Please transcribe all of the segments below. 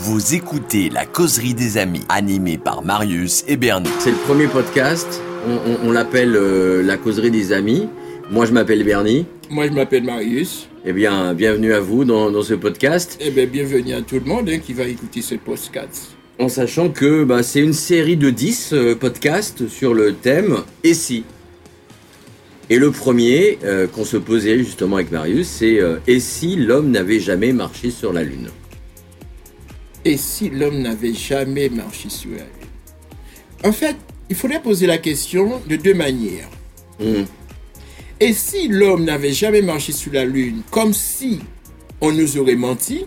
Vous écoutez La Causerie des Amis, animée par Marius et Bernie. C'est le premier podcast. On, on- on l'appelle euh, La Causerie des Amis. Moi, je m'appelle Bernie. Moi, je m'appelle Marius. Eh bien, bienvenue à vous dans, dans ce podcast. Eh bien, bienvenue à tout le monde hein, qui va écouter ce podcast. En sachant que bah, c'est une série de 10 euh, podcasts sur le thème Et si? Et le premier euh, qu'on se posait justement avec Marius, c'est euh, Et si l'homme n'avait jamais marché sur la Lune? Et si l'homme n'avait jamais marché sur la Lune En fait, il faudrait poser la question de deux manières. Hum, Et si l'homme n'avait jamais marché sur la Lune, comme si on nous aurait menti,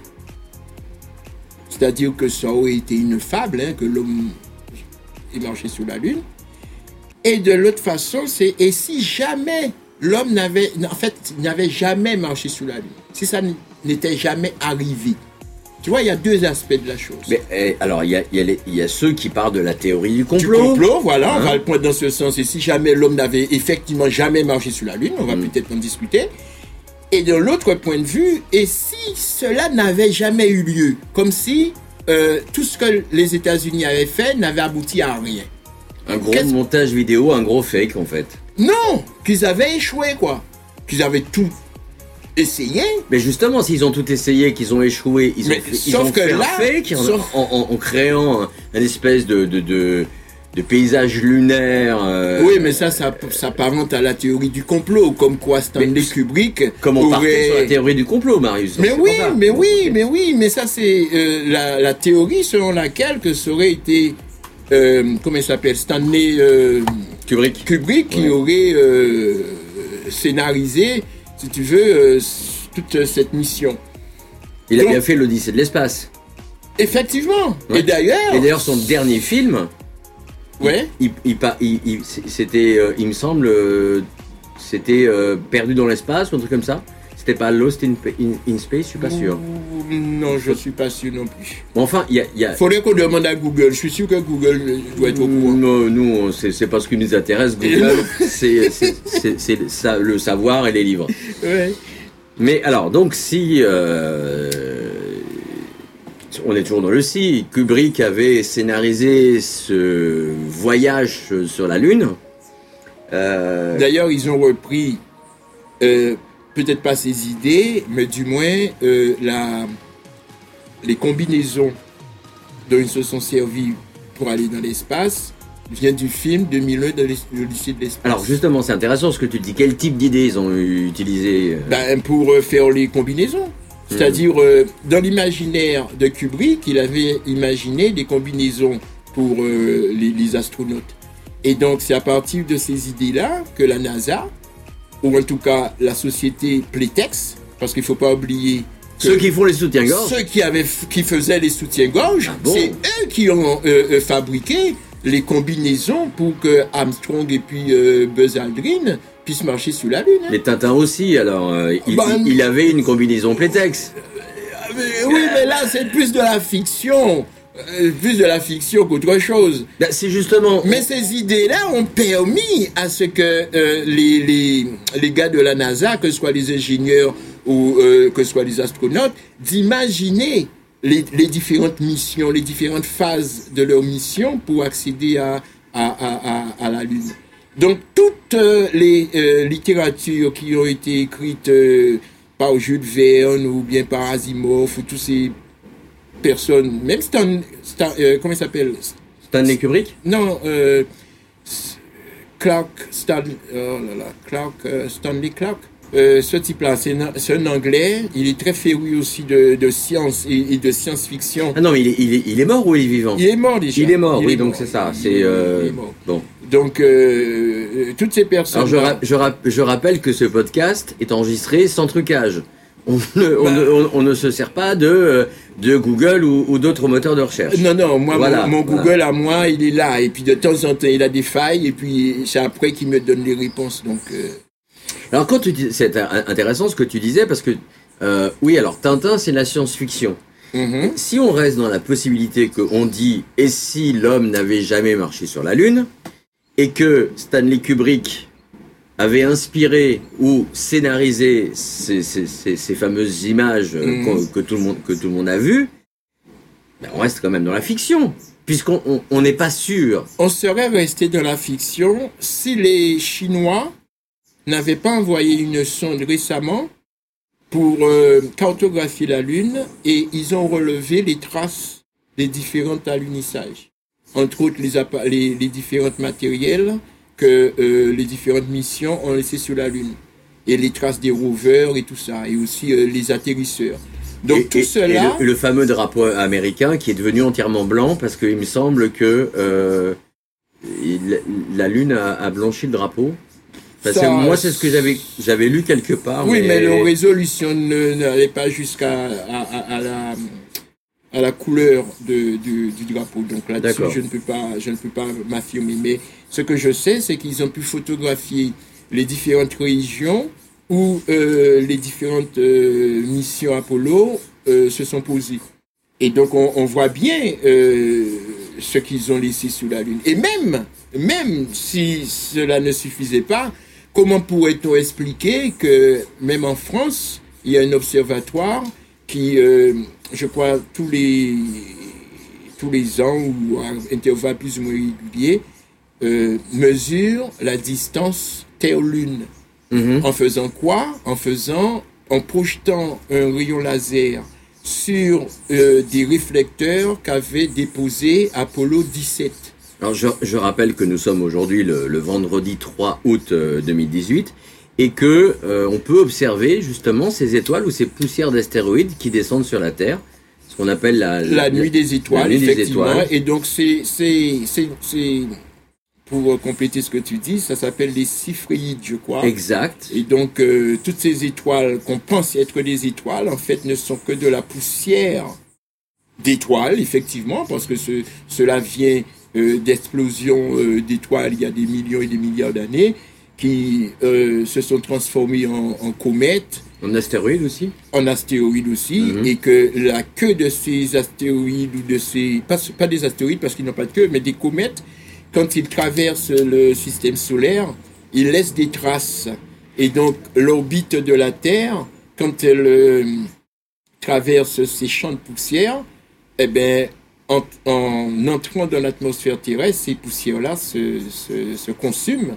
c'est-à-dire que ça aurait été une fable, hein, que l'homme ait marché sur la Lune, et de l'autre façon, c'est et si jamais l'homme n'avait, en fait, n'avait jamais marché sur la Lune, si ça n'était jamais arrivé? Tu vois, il y a deux aspects de la chose. Mais eh, alors, il y a, il y a les- il y a ceux qui parlent de la théorie du du complot. complot, voilà, on Hein va le prendre dans ce sens. Et si jamais l'homme n'avait effectivement jamais marché sur la Lune, on va Mm. peut-être en discuter. Et de l'autre point de vue, et si cela n'avait jamais eu lieu, comme si euh, tout ce que les États-Unis avaient fait n'avait abouti à rien. Un gros montage vidéo, un gros fake en fait. Non, qu'ils avaient échoué, quoi. Qu'ils avaient tout essayé. Mais justement, s'ils ont tout essayé, qu'ils ont échoué, ils ont, fait, ils ont fait un là, fake en, sauf- en- en- en créant un, un espèce de, de, de, de paysage lunaire. euh, Oui, mais ça, ça s'apparente à la théorie du complot, comme quoi Stanley Kubrick Comme on aurait- sur la théorie du complot, Marius. Mais oui, ça. mais oui, mais oui, mais ça c'est euh, la, la théorie selon laquelle que ça aurait été, euh, comment il s'appelle, Stanley Kubrick. Kubrick qui aurait scénarisé, si tu veux, euh, toute cette mission. Il a bien fait l'Odyssée de l'espace. Effectivement. Ouais. Et d'ailleurs, Et d'ailleurs, son dernier film, ouais, il, il, il- il- c'était, euh, il me semble, euh, c'était euh, Perdu dans l'espace ou un truc comme ça. C'était pas Lost in, in- in Space, je suis pas sûr. Non, je suis pas sûr non plus. Bon, enfin, il y a. il y a- Faudrait qu'on demande à Google. Je suis sûr que Google doit être au courant. Non, nous, c'est pas ce qui nous intéresse. Google, c'est le savoir et les livres. Ouais. Mais alors, donc, si euh, on est toujours dans le si, Kubrick avait scénarisé ce voyage sur la Lune. euh, D'ailleurs, ils ont repris, euh, peut-être pas ses idées, mais du moins euh, la, les combinaisons dont ils se sont servis pour aller dans l'espace vient du film 2001 de l'Odyssée de l'espace. alors, justement, c'est intéressant ce que tu dis. Quel type d'idées ils ont utilisé euh, Ben, pour euh, faire les combinaisons. C'est-à-dire, euh, dans l'imaginaire de Kubrick, il avait imaginé des combinaisons pour euh, les, les astronautes. Et donc, c'est à partir de ces idées-là que la NASA, ou en tout cas la société Playtex, parce qu'il ne faut pas oublier Ceux qui font les soutiens-gorge ceux qui, avaient, qui faisaient les soutiens-gorge, Ah bon c'est eux qui ont euh, euh, fabriqué les combinaisons pour que Armstrong et puis euh, Buzz Aldrin puissent marcher sur la Lune. hein. Les Tintins aussi, alors, euh, il, Bah, il- avait une combinaison. Mais oui, mais là, c'est plus de la fiction. Euh, plus de la fiction qu'autre chose. Ben, c'est justement. Mais ces idées-là ont permis à ce que euh, les, les, les gars de la NASA, que ce soit les ingénieurs ou euh, que ce soit les astronautes, d'imaginer les, les différentes missions, les différentes phases de leur mission pour accéder à, à, à, à, à la Lune. Donc toutes les littératures qui ont été écrites par Jules Verne ou bien par Asimov ou toutes ces personnes, même Stan, Stan- euh, comment il s'appelle? Stanley Kubrick? Non, euh, Clark, Stan, oh là là, Clark, euh, Stanley Clark. Ce type-là, c'est un, anglais. Il est très féru aussi de, de science et, et de science-fiction. Ah non, mais il est, il, est, il est mort ou il est vivant? Il est mort déjà. Il est mort, Il oui, est donc c'est ça. Il C'est bon. Donc, toutes ces personnes. Alors je, ra- je, ra- je rappelle que ce podcast est enregistré sans trucage. On ne, on Bah. ne- on- on ne se sert pas de, de Google ou, ou d'autres moteurs de recherche. Non, non, moi, Voilà, mon, mon voilà. Google à moi, il est là. Et puis de temps en temps, il a des failles. Et puis c'est après qu'il me donne les réponses. Donc, euh, Alors quand tu dis, c'est intéressant ce que tu disais parce que euh, oui, alors Tintin c'est la science-fiction. mhm. Si on reste dans la possibilité qu'on dit et si l'homme n'avait jamais marché sur la Lune et que Stanley Kubrick avait inspiré ou scénarisé ces, ces- ces- ces fameuses images euh, qu'on- que, tout le monde, que tout le monde a vues, Ben, on reste quand même dans la fiction, puisqu'on on- on n'est pas sûr. On serait resté dans la fiction si les Chinois n'avaient pas envoyé une sonde récemment pour euh, cartographier la Lune et ils ont relevé les traces des différents alunissages. Entre autres, les, les différents matériels que euh, les différentes missions ont laissés sur la Lune. Et les traces des rovers et tout ça, et aussi euh, les atterrisseurs. Donc Et- tout et- cela... et le, le fameux drapeau américain qui est devenu entièrement blanc parce qu'il me semble que euh, il- la Lune a, a blanchi le drapeau. Parce que Ça- moi, c'est ce que j'avais j'avais lu quelque part. Oui, mais la résolution n'allait pas jusqu'à à, à- à la, à la couleur de, du, du drapeau. Donc là-dessus, je ne peux pas, je ne peux pas m'affirmer. Mais ce que je sais, c'est qu'ils ont pu photographier les différentes régions où euh, les différentes euh, missions Apollo euh, se sont posées. Et donc on, on voit bien euh, ce qu'ils ont laissé sur la Lune. Et même, même si cela ne suffisait pas, comment pourrait-on expliquer que même en France, il y a un observatoire qui, euh, je crois, tous les, tous les ans ou à intervalles plus ou moins réguliers, euh, mesure la distance Terre-Lune. Mhm. En faisant quoi? En faisant, en projetant un rayon laser sur euh, des réflecteurs qu'avait déposé Apollo 17. Alors je, je rappelle que nous sommes aujourd'hui le, le vendredi 3 août euh, 2018 et que euh, on peut observer justement ces étoiles ou ces poussières d'astéroïdes qui descendent sur la Terre, ce qu'on appelle la, La nuit des étoiles, nuit des effectivement. étoiles. Et donc, c'est, pour compléter ce que tu dis, ça s'appelle les Cyphréides, je crois. Exact. Et donc, euh, toutes ces étoiles qu'on pense être des étoiles, en fait, ne sont que de la poussière d'étoiles, effectivement, parce que ce- cela vient euh, d'explosions d'étoiles il y a des millions et des milliards d'années, qui euh, se sont transformées en, en comètes, En astéroïde aussi. en astéroïdes aussi, Mhm. et que la queue de ces astéroïdes ou de ces pas, pas des astéroïdes parce qu'ils n'ont pas de queue, mais des comètes, quand ils traversent le système solaire, ils laissent des traces. Et donc l'orbite de la Terre, quand elle euh, traverse ces champs de poussière, eh ben en, en entrant dans l'atmosphère terrestre, ces poussières-là se, se, se consument,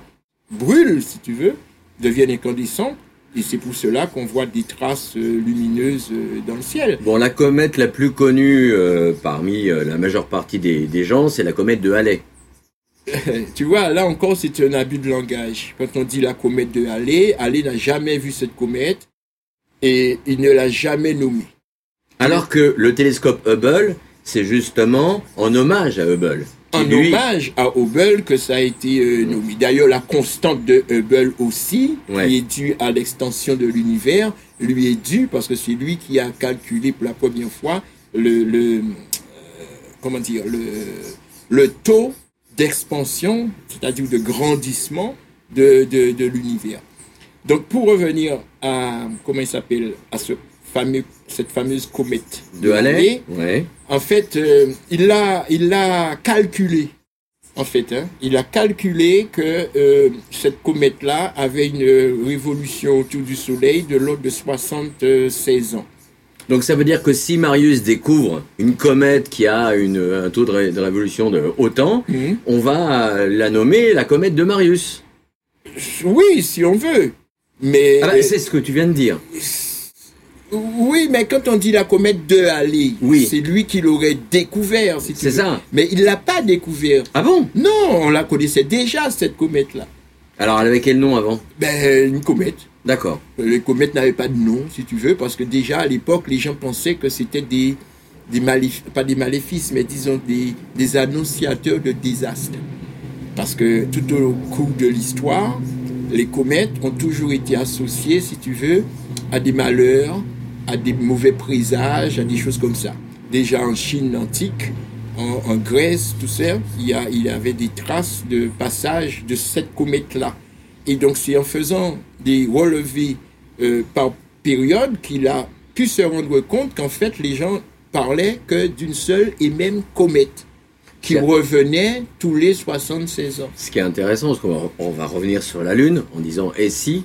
brûlent, si tu veux, deviennent incandescentes. Et c'est pour cela qu'on voit des traces euh, lumineuses euh, dans le ciel. Bon, la comète la plus connue euh, parmi la majeure partie des, des gens, c'est la comète de Halley. Tu vois, là encore, c'est un abus de langage. Quand on dit la comète de Halley, Halley n'a jamais vu cette comète et il ne l'a jamais nommée. Alors que le télescope Hubble, c'est justement en hommage à Hubble. En lui- hommage à Hubble que ça a été euh, nommé. D'ailleurs, la constante de Hubble aussi, Ouais. qui est due à l'extension de l'univers, lui est due parce que c'est lui qui a calculé pour la première fois le, le euh, comment dire, le, le taux d'expansion, c'est-à-dire de grandissement de, de, de l'univers. Donc, pour revenir à, comment il s'appelle, à ce fameux, cette fameuse comète de Halley. Ouais. en fait, euh, il l'a, il l'a calculé. En fait, hein, il a calculé que euh, cette comète-là avait une révolution autour du Soleil de l'ordre de 76 ans. Donc ça veut dire que si Marius découvre une comète qui a une, un taux de, ré- de révolution de autant, Mhm. on va euh, la nommer la comète de Marius. Oui, si on veut. Mais Ah bah, c'est ce que tu viens de dire. Oui, mais quand on dit la comète de Halley, Oui. c'est lui qui l'aurait découvert. Si C'est ça. Mais il l'a pas découvert. Ah bon? Non, on la connaissait déjà cette comète-là. Alors elle avait quel nom avant? Ben une comète. D'accord. Les comètes n'avaient pas de nom, si tu veux, parce que déjà à l'époque, les gens pensaient que c'était des, des maléfices, pas des maléfices, mais disons des, des annonciateurs de désastres. Parce que tout au cours de l'histoire, les comètes ont toujours été associées, si tu veux, à des malheurs, à des mauvais présages, à des choses comme ça. Déjà en Chine antique, en, en Grèce, tout ça, il y, a, il y avait des traces de passage de cette comète-là. Et donc, c'est en faisant des relevés euh, par période qu'il a pu se rendre compte qu'en fait, les gens parlaient que d'une seule et même comète qui revenait tous les 76 ans. Ce qui est intéressant, parce qu'on va, on va revenir sur la Lune en disant et si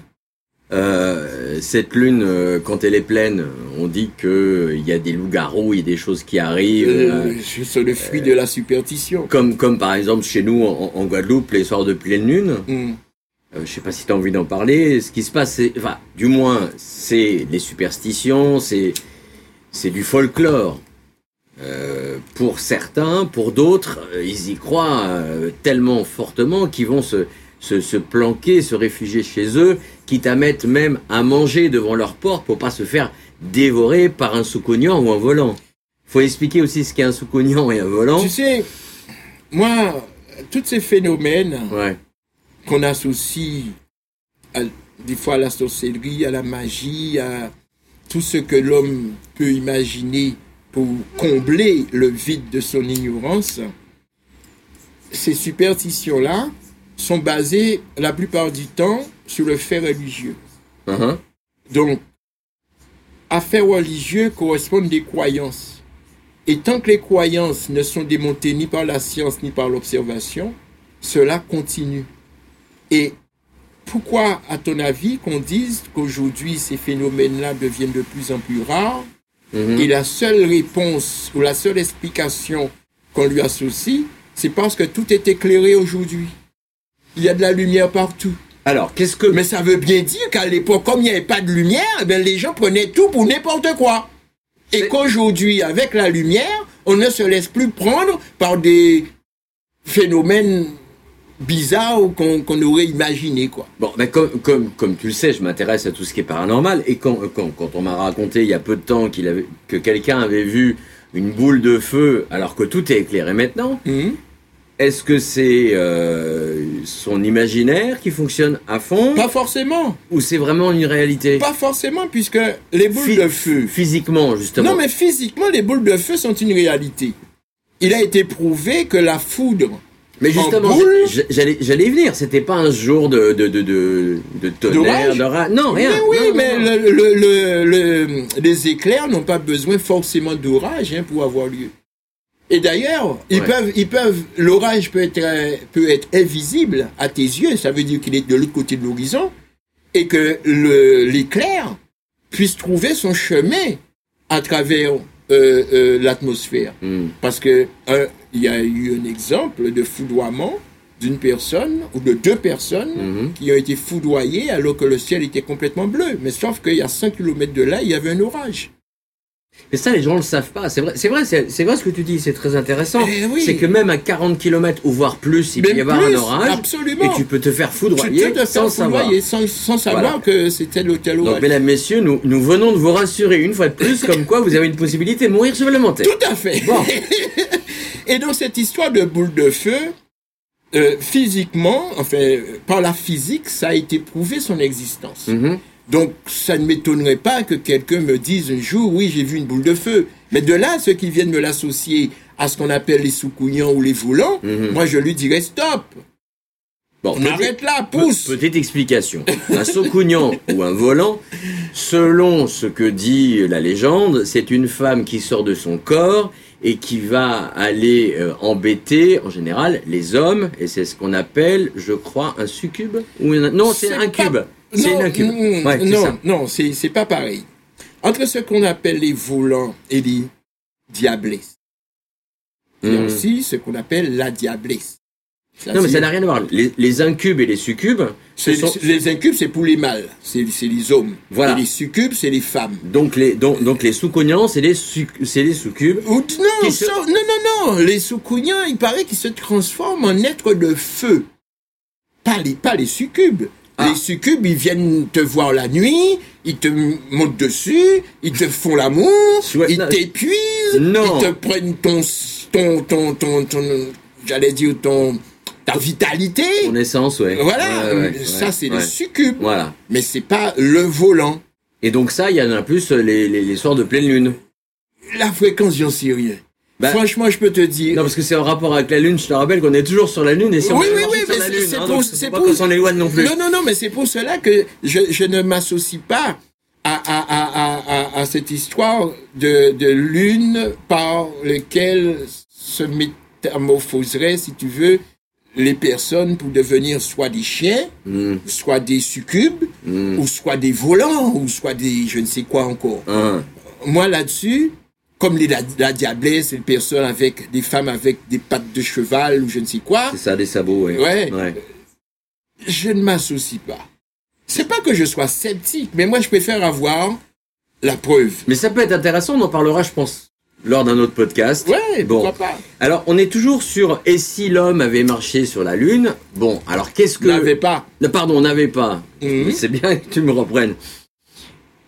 euh, euh, cette lune, euh, quand elle est pleine, on dit qu'il y a des loups-garous, il y a des choses qui arrivent. Euh, euh, c'est le fruit de la superstition. comme, comme par exemple chez nous en, en Guadeloupe, les soirs de pleine lune. Euh, je sais pas si tu as envie d'en parler. Ce qui se passe, c'est, enfin, du moins, c'est les superstitions, c'est, c'est du folklore. Euh, pour certains, pour d'autres, euh, ils y croient euh, tellement fortement qu'ils vont se, se, se planquer, se réfugier chez eux, quitte à mettre même à manger devant leur porte pour pas se faire dévorer par un sous-cognant ou un volant. Faut expliquer aussi ce qu'est un sous-cognant et un volant. Tu sais, moi, tous ces phénomènes Ouais. qu'on associe à- des fois à la sorcellerie, à la magie, à tout ce que l'homme peut imaginer pour combler le vide de son ignorance, ces superstitions-là sont basées la plupart du temps sur le fait religieux. Uh-huh. Donc, à fait religieux correspondent des croyances. Et tant que les croyances ne sont démontées ni par la science ni par l'observation, cela continue. Et pourquoi, à ton avis, qu'on dise qu'aujourd'hui ces phénomènes-là deviennent de plus en plus rares? Mhm. et la seule réponse ou la seule explication qu'on lui associe, c'est parce que tout est éclairé aujourd'hui. Il y a de la lumière partout. Alors, qu'est-ce que Mais ça veut bien dire qu'à l'époque, comme il n'y avait pas de lumière, eh bien, les gens prenaient tout pour n'importe quoi. Et qu'aujourd'hui, avec la lumière, on ne se laisse plus prendre par des phénomènes bizarres qu'on aurait imaginé, quoi. Bon, ben comme, comme, comme tu le sais, je m'intéresse à tout ce qui est paranormal. Et quand, quand, quand on m'a raconté il y a peu de temps qu'il avait, que quelqu'un avait vu une boule de feu alors que tout est éclairé maintenant, Mhm. Est-ce que c'est euh, son imaginaire qui fonctionne à fond Pas forcément. ou c'est vraiment une réalité Pas forcément, puisque les boules Phy- de feu. Physiquement, justement. Non, mais physiquement, les boules de feu sont une réalité. Il a été prouvé que la foudre Mais justement, j'allais, y venir. C'était pas un jour de, de, de, de, de tonnerre, D'orage de ra- Non, rien. Mais oui, Non, mais non. le- le- le- le- les éclairs n'ont pas besoin forcément d'orage hein, pour avoir lieu. Et d'ailleurs, ils Ouais. peuvent, ils peuvent, l'orage peut être, peut être invisible à tes yeux, ça veut dire qu'il est de l'autre côté de l'horizon, et que le- l'éclair puisse trouver son chemin à travers euh, euh, l'atmosphère. Hmm. Parce que euh, il y a eu un exemple de foudroiement d'une personne ou de deux personnes Mhm. qui ont été foudroyées alors que le ciel était complètement bleu. Mais sauf qu'il y a 100 km de là, il y avait un orage. Mais ça, les gens le savent pas. C'est vrai, c'est vrai, c'est vrai ce que tu dis. C'est très intéressant. Eh oui. C'est que même à 40 km ou voire plus, il peut y avoir un orage. absolument. Et tu peux te faire foudroyer te sans savoir. sans, sans savoir que c'était l'hôtel Donc, orage. mesdames, messieurs, nous, nous venons de vous rassurer une fois de plus, comme quoi vous avez une possibilité de mourir supplémentaire. Tout à fait. Bon. Et donc cette histoire de boule de feu, euh, physiquement, enfin, par la physique, ça a été prouvé son existence. Mhm. Donc, ça ne m'étonnerait pas que quelqu'un me dise un jour, oui, j'ai vu une boule de feu. Mais de là, ceux qui viennent me l'associer à ce qu'on appelle les sous-couillants ou les volants, Mhm. moi, je lui dirais stop. Bon, On arrête là, pousse. Petite explication. Un saucougnant ou un volant, selon ce que dit la légende, c'est une femme qui sort de son corps et qui va aller euh, embêter, en général, les hommes, et c'est ce qu'on appelle, je crois, un succube ou une- Non, c'est un pas- cube. C'est Non, une incube. mm, Ouais, c'est non, ça. non, c'est pas pareil. Entre ce qu'on appelle les volants et les diablesses, il y a aussi ce qu'on appelle la diablesse. Non, mais ça n'a rien à voir. Les, les incubes et les succubes, ce sont Les incubes, c'est pour les mâles, c'est les hommes. Voilà. Et les succubes, c'est les femmes. donc les donc, donc les sous-cognants, c'est les les succubes. Ou- non, se- non, non, non, les sous-cougnants, il paraît qu'ils se transforment en êtres de feu. Pas les, pas les succubes. Ah. Les succubes, ils viennent te voir la nuit, ils te montent dessus, ils te font l'amour, ils t'épuisent, ils te prennent ton, ton, ton, ton, ton- j'allais dire ton, ta vitalité. En essence, ouais. Voilà, Ouais, ouais, ça ouais, c'est les succubes. Voilà. Mais c'est pas le volant. Et donc ça, il y en a plus les, les, les soirs de pleine lune. La fréquence, j'en sais rien. Bah, Franchement, je peux te dire. Non, parce que c'est en rapport avec la lune. Je te rappelle qu'on est toujours sur la lune et si on Oui, veut oui, oui, c'est- pour- c'est pour- qu'on s'en éloigne non plus. Non, non, non, mais c'est pour cela que je, je ne m'associe pas à, à, à, à, à, à cette histoire de, de lune par lequel se métamorphoserait, si tu veux, les personnes pour devenir soit des chiens, Hmm, soit des succubes, hmm, ou soit des volants, ou soit des je ne sais quoi encore. hein. Moi là-dessus, comme les, la, la diablesse, les personnes avec des femmes avec des pattes de cheval ou je ne sais quoi, C'est ça, des sabots, ouais. Ouais. ouais. je ne m'associe pas. C'est pas que je sois sceptique, mais moi je préfère avoir la preuve. Mais ça peut être intéressant, on en parlera, je pense, lors d'un autre podcast. Ouais, Bon. pourquoi pas. Alors, on est toujours sur et si l'homme avait marché sur la Lune? Bon, alors qu'est-ce que. N'avait pas. Pardon, on n'avait pas. Mhm. C'est bien que tu me reprennes.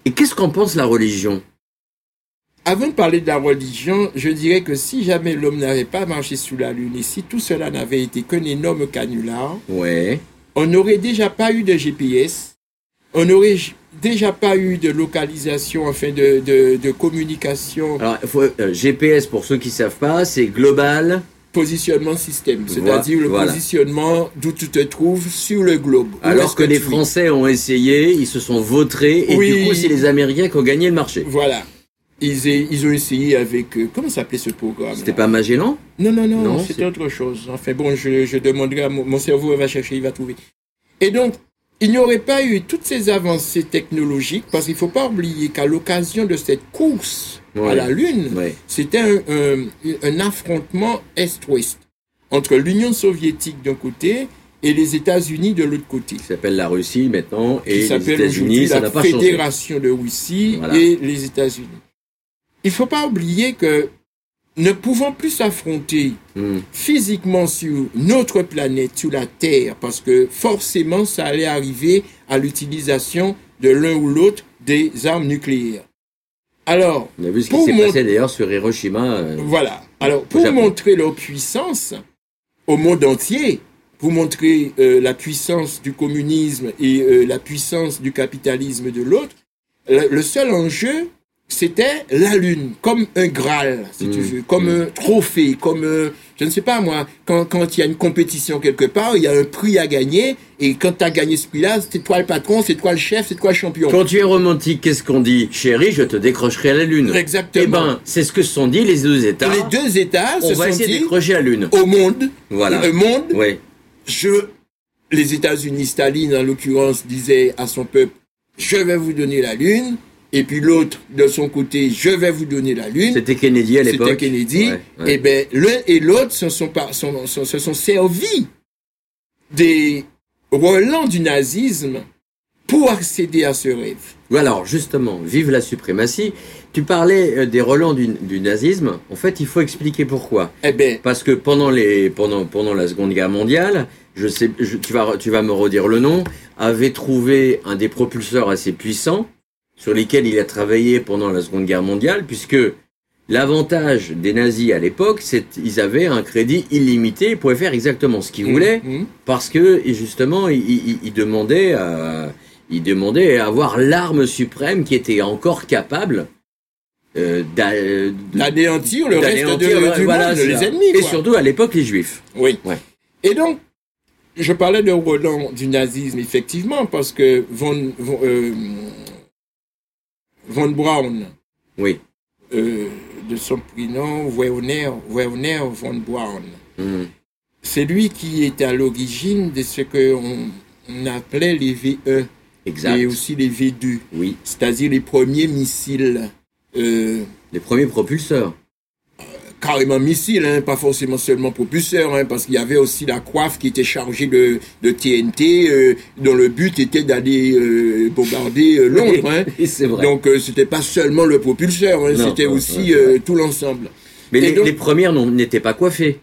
Et qu'est-ce qu'en pense la religion? Avant de parler de la religion, je dirais que si jamais l'homme n'avait pas marché sous la Lune et si tout cela n'avait été qu'un énorme canular, Ouais. on n'aurait déjà pas eu de GPS, on n'aurait déjà pas eu de localisation, enfin de, de, de communication, Alors, faut, euh, GPS, pour ceux qui savent pas, c'est global. positionnement système, Voilà, c'est-à-dire le voilà. positionnement d'où tu te trouves sur le globe. Alors que les Français ont essayé, ils se sont vautrés, et Oui. du coup, c'est les Américains qui ont gagné le marché. Voilà. Ils, ont essayé avec... euh, comment s'appelait ce programme C'était pas Magellan Non, non, non, Non, c'était autre chose. Enfin bon, je, je demanderai à mon, mon cerveau, il va chercher, il va trouver. Et donc, il n'y aurait pas eu toutes ces avancées technologiques, parce qu'il ne faut pas oublier qu'à l'occasion de cette course à la Lune, Ouais. c'était un, un- un affrontement Est-Ouest entre l'Union soviétique d'un côté et les États-Unis de l'autre côté. Qui s'appelle la Russie maintenant, Qui et les États-Unis, ça la pas changé. Fédération de Russie Voilà. et les États-Unis. Il ne faut pas oublier que ne pouvant plus s'affronter Hmm. physiquement sur notre planète, sur la Terre, parce que forcément ça allait arriver à l'utilisation de l'un ou l'autre des armes nucléaires. Alors, On a vu ce qui Pour s'est passé d'ailleurs sur Hiroshima. euh, voilà. Alors, pour Japon. montrer leur puissance au monde entier, pour montrer euh, la puissance du communisme et euh, la puissance du capitalisme de l'autre, le, le seul enjeu, c'était la Lune, comme un Graal, si tu Mm. veux, comme un trophée, comme, euh, je ne sais pas moi, quand quand il y a une compétition quelque part, il y a un prix à gagner, et quand tu as gagné ce prix-là, c'est toi le patron, c'est toi le chef, c'est toi le champion. Quand tu es romantique, qu'est-ce qu'on dit Chérie, je te décrocherai à la Lune. Exactement. Eh ben, c'est ce que se sont dit les deux États. Les deux États On se va sont essayer de décrocher la Lune. au monde, Voilà. le monde, Ouais. je, les États-Unis, Staline en l'occurrence, disait à son peuple, je vais vous donner la Lune, et puis l'autre, de son côté, je vais vous donner la Lune. C'était Kennedy à l'époque. C'était Kennedy. Ouais, ouais. Et ben, l'un et l'autre se sont, par- sont- sont- se sont servis des relents du nazisme pour accéder à ce rêve. Alors justement, vive la suprématie. Tu parlais euh, des relents du, du nazisme. En fait, il faut expliquer pourquoi. Eh ben, Parce que pendant, les, pendant, pendant la Seconde Guerre mondiale, je sais, je- tu, vas, tu vas me redire le nom, avait trouvé un des propulseurs assez puissants sur lesquels il a travaillé pendant la Seconde Guerre mondiale, puisque l'avantage des nazis à l'époque, c'est qu'ils avaient un crédit illimité, ils pouvaient faire exactement ce qu'ils voulaient, hum, parce que justement, ils, ils- ils demandaient à, ils demandaient à avoir l'arme suprême qui était encore capable euh, d'anéantir le reste de, du voilà, monde, les ça. ennemis. Et quoi. surtout à l'époque les juifs. Oui. Ouais. Et donc, je parlais de Roland du nazisme, effectivement, parce que von, von, euh, von Braun, Oui. euh, de son prénom, Werner, Werner von Braun, Mhm. c'est lui qui est à l'origine de ce qu'on on appelait les V1 Exact. et aussi les V2, Oui. c'est-à-dire les premiers missiles. euh, Les premiers propulseurs. Carrément missiles, hein, pas forcément seulement propulseurs, hein, parce qu'il y avait aussi la coiffe qui était chargée de, de TNT, euh, dont le but était d'aller euh, bombarder euh, Londres. hein. Vrai. Donc euh, c'était pas seulement le propulseur, hein, c'était aussi euh, tout l'ensemble. Mais les, donc- les premières n'étaient pas coiffées.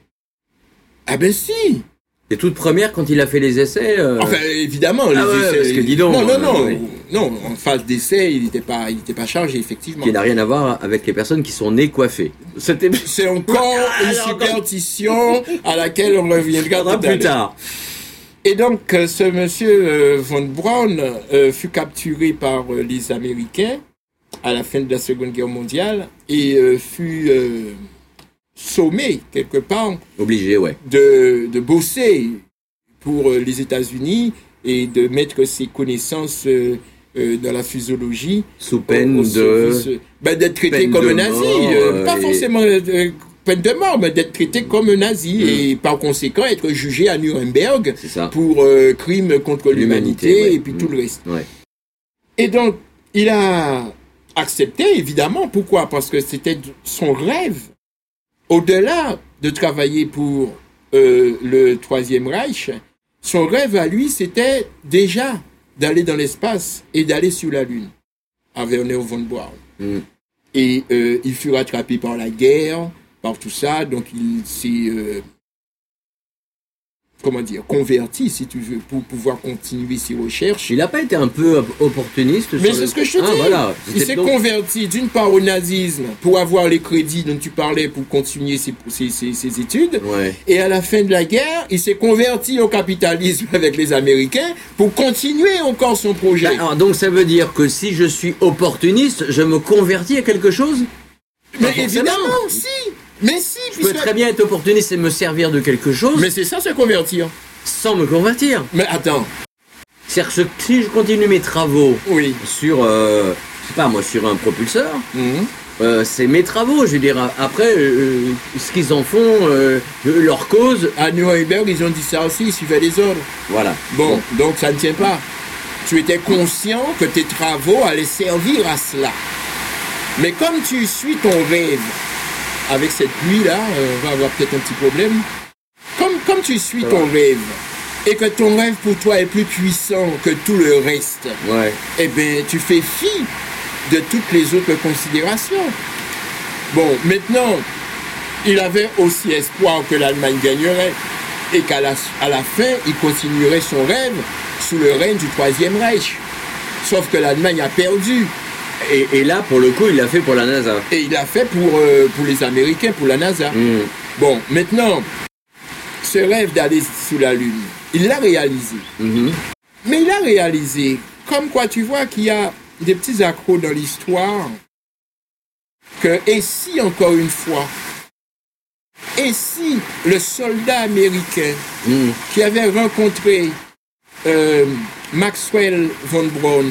Ah ben si Les toutes premières, quand il a fait les essais. euh, Enfin évidemment, Ah les ouais, essais- parce que dis donc, Non, non, euh, non, oui. non, en phase d'essai, il n'était pas, il pas chargé, effectivement. qui n'a rien à voir avec les personnes qui sont nées coiffées. C'était C'est encore une superstition à laquelle on reviendra plus tard. Et donc, euh, ce monsieur von Braun fut capturé par les Américains à la fin de la Seconde Guerre mondiale et fut sommé, quelque part, Obligé, ouais. de, de bosser pour euh, les États-Unis et de mettre ses connaissances euh, euh, dans la physiologie Sous peine de. ben, d'être traité comme un nazi, mort, pas et- forcément peine de mort, mais d'être traité comme un nazi Mm. et par conséquent être jugé à Nuremberg pour euh, crime contre L'humanité, ouais. et puis tout Mm. le reste. Ouais. Et donc, il a accepté, évidemment. Pourquoi? Parce que c'était son rêve. Au-delà de travailler pour euh, le Troisième Reich, son rêve à lui, c'était déjà d'aller dans l'espace et d'aller sur la Lune, à Werner von Braun. Mm. Et euh, il fut rattrapé par la guerre, par tout ça, donc il s'est, euh, comment dire, converti, si tu veux, pour pouvoir continuer ses recherches. Il n'a pas été un peu opportuniste Mais c'est le- ce que je te Ah, dis. voilà. Il s'est donc- converti d'une part au nazisme pour avoir les crédits dont tu parlais pour continuer ses, ses- ses- ses études. Ouais. Et à la fin de la guerre, il s'est converti au capitalisme avec les Américains pour continuer encore son projet. Alors, donc ça veut dire que si je suis opportuniste, je me convertis à quelque chose? Mais évidemment, si Mais si, Je peux puisque- très bien être opportuniste et me servir de quelque chose Mais c'est ça, se convertir. sans me convertir. Mais attends, C'est-à-dire que si je continue mes travaux oui. sur, euh, je sais pas moi, sur un propulseur, Mhm. euh, c'est mes travaux. Je veux dire, après, euh, ce qu'ils en font, euh, leur cause, À Nuremberg, ils ont dit ça aussi, ils suivaient les ordres. voilà. Bon, donc ça ne tient pas. Tu étais conscient que tes travaux allaient servir à cela. Mais comme tu suis ton rêve, avec cette pluie-là, euh, on va avoir peut-être un petit problème. Comme, comme tu suis ton rêve, et que ton rêve pour toi est plus puissant que tout le reste, Ouais. eh bien, tu fais fi de toutes les autres considérations. Bon, maintenant, il avait aussi espoir que l'Allemagne gagnerait et qu'à la, à la fin, il continuerait son rêve sous le règne du Troisième Reich. Sauf que l'Allemagne a perdu. Et, et là, pour le coup, il l'a fait pour la NASA. Et il l'a fait pour, euh, pour les Américains, pour la NASA. Hmm. Bon, maintenant, ce rêve d'aller sous la Lune, il l'a réalisé. Mhm. Mais il a réalisé, comme quoi tu vois qu'il y a des petits accros dans l'histoire, que et si encore une fois, et si le soldat américain Hmm. qui avait rencontré euh, Maxwell von Braun,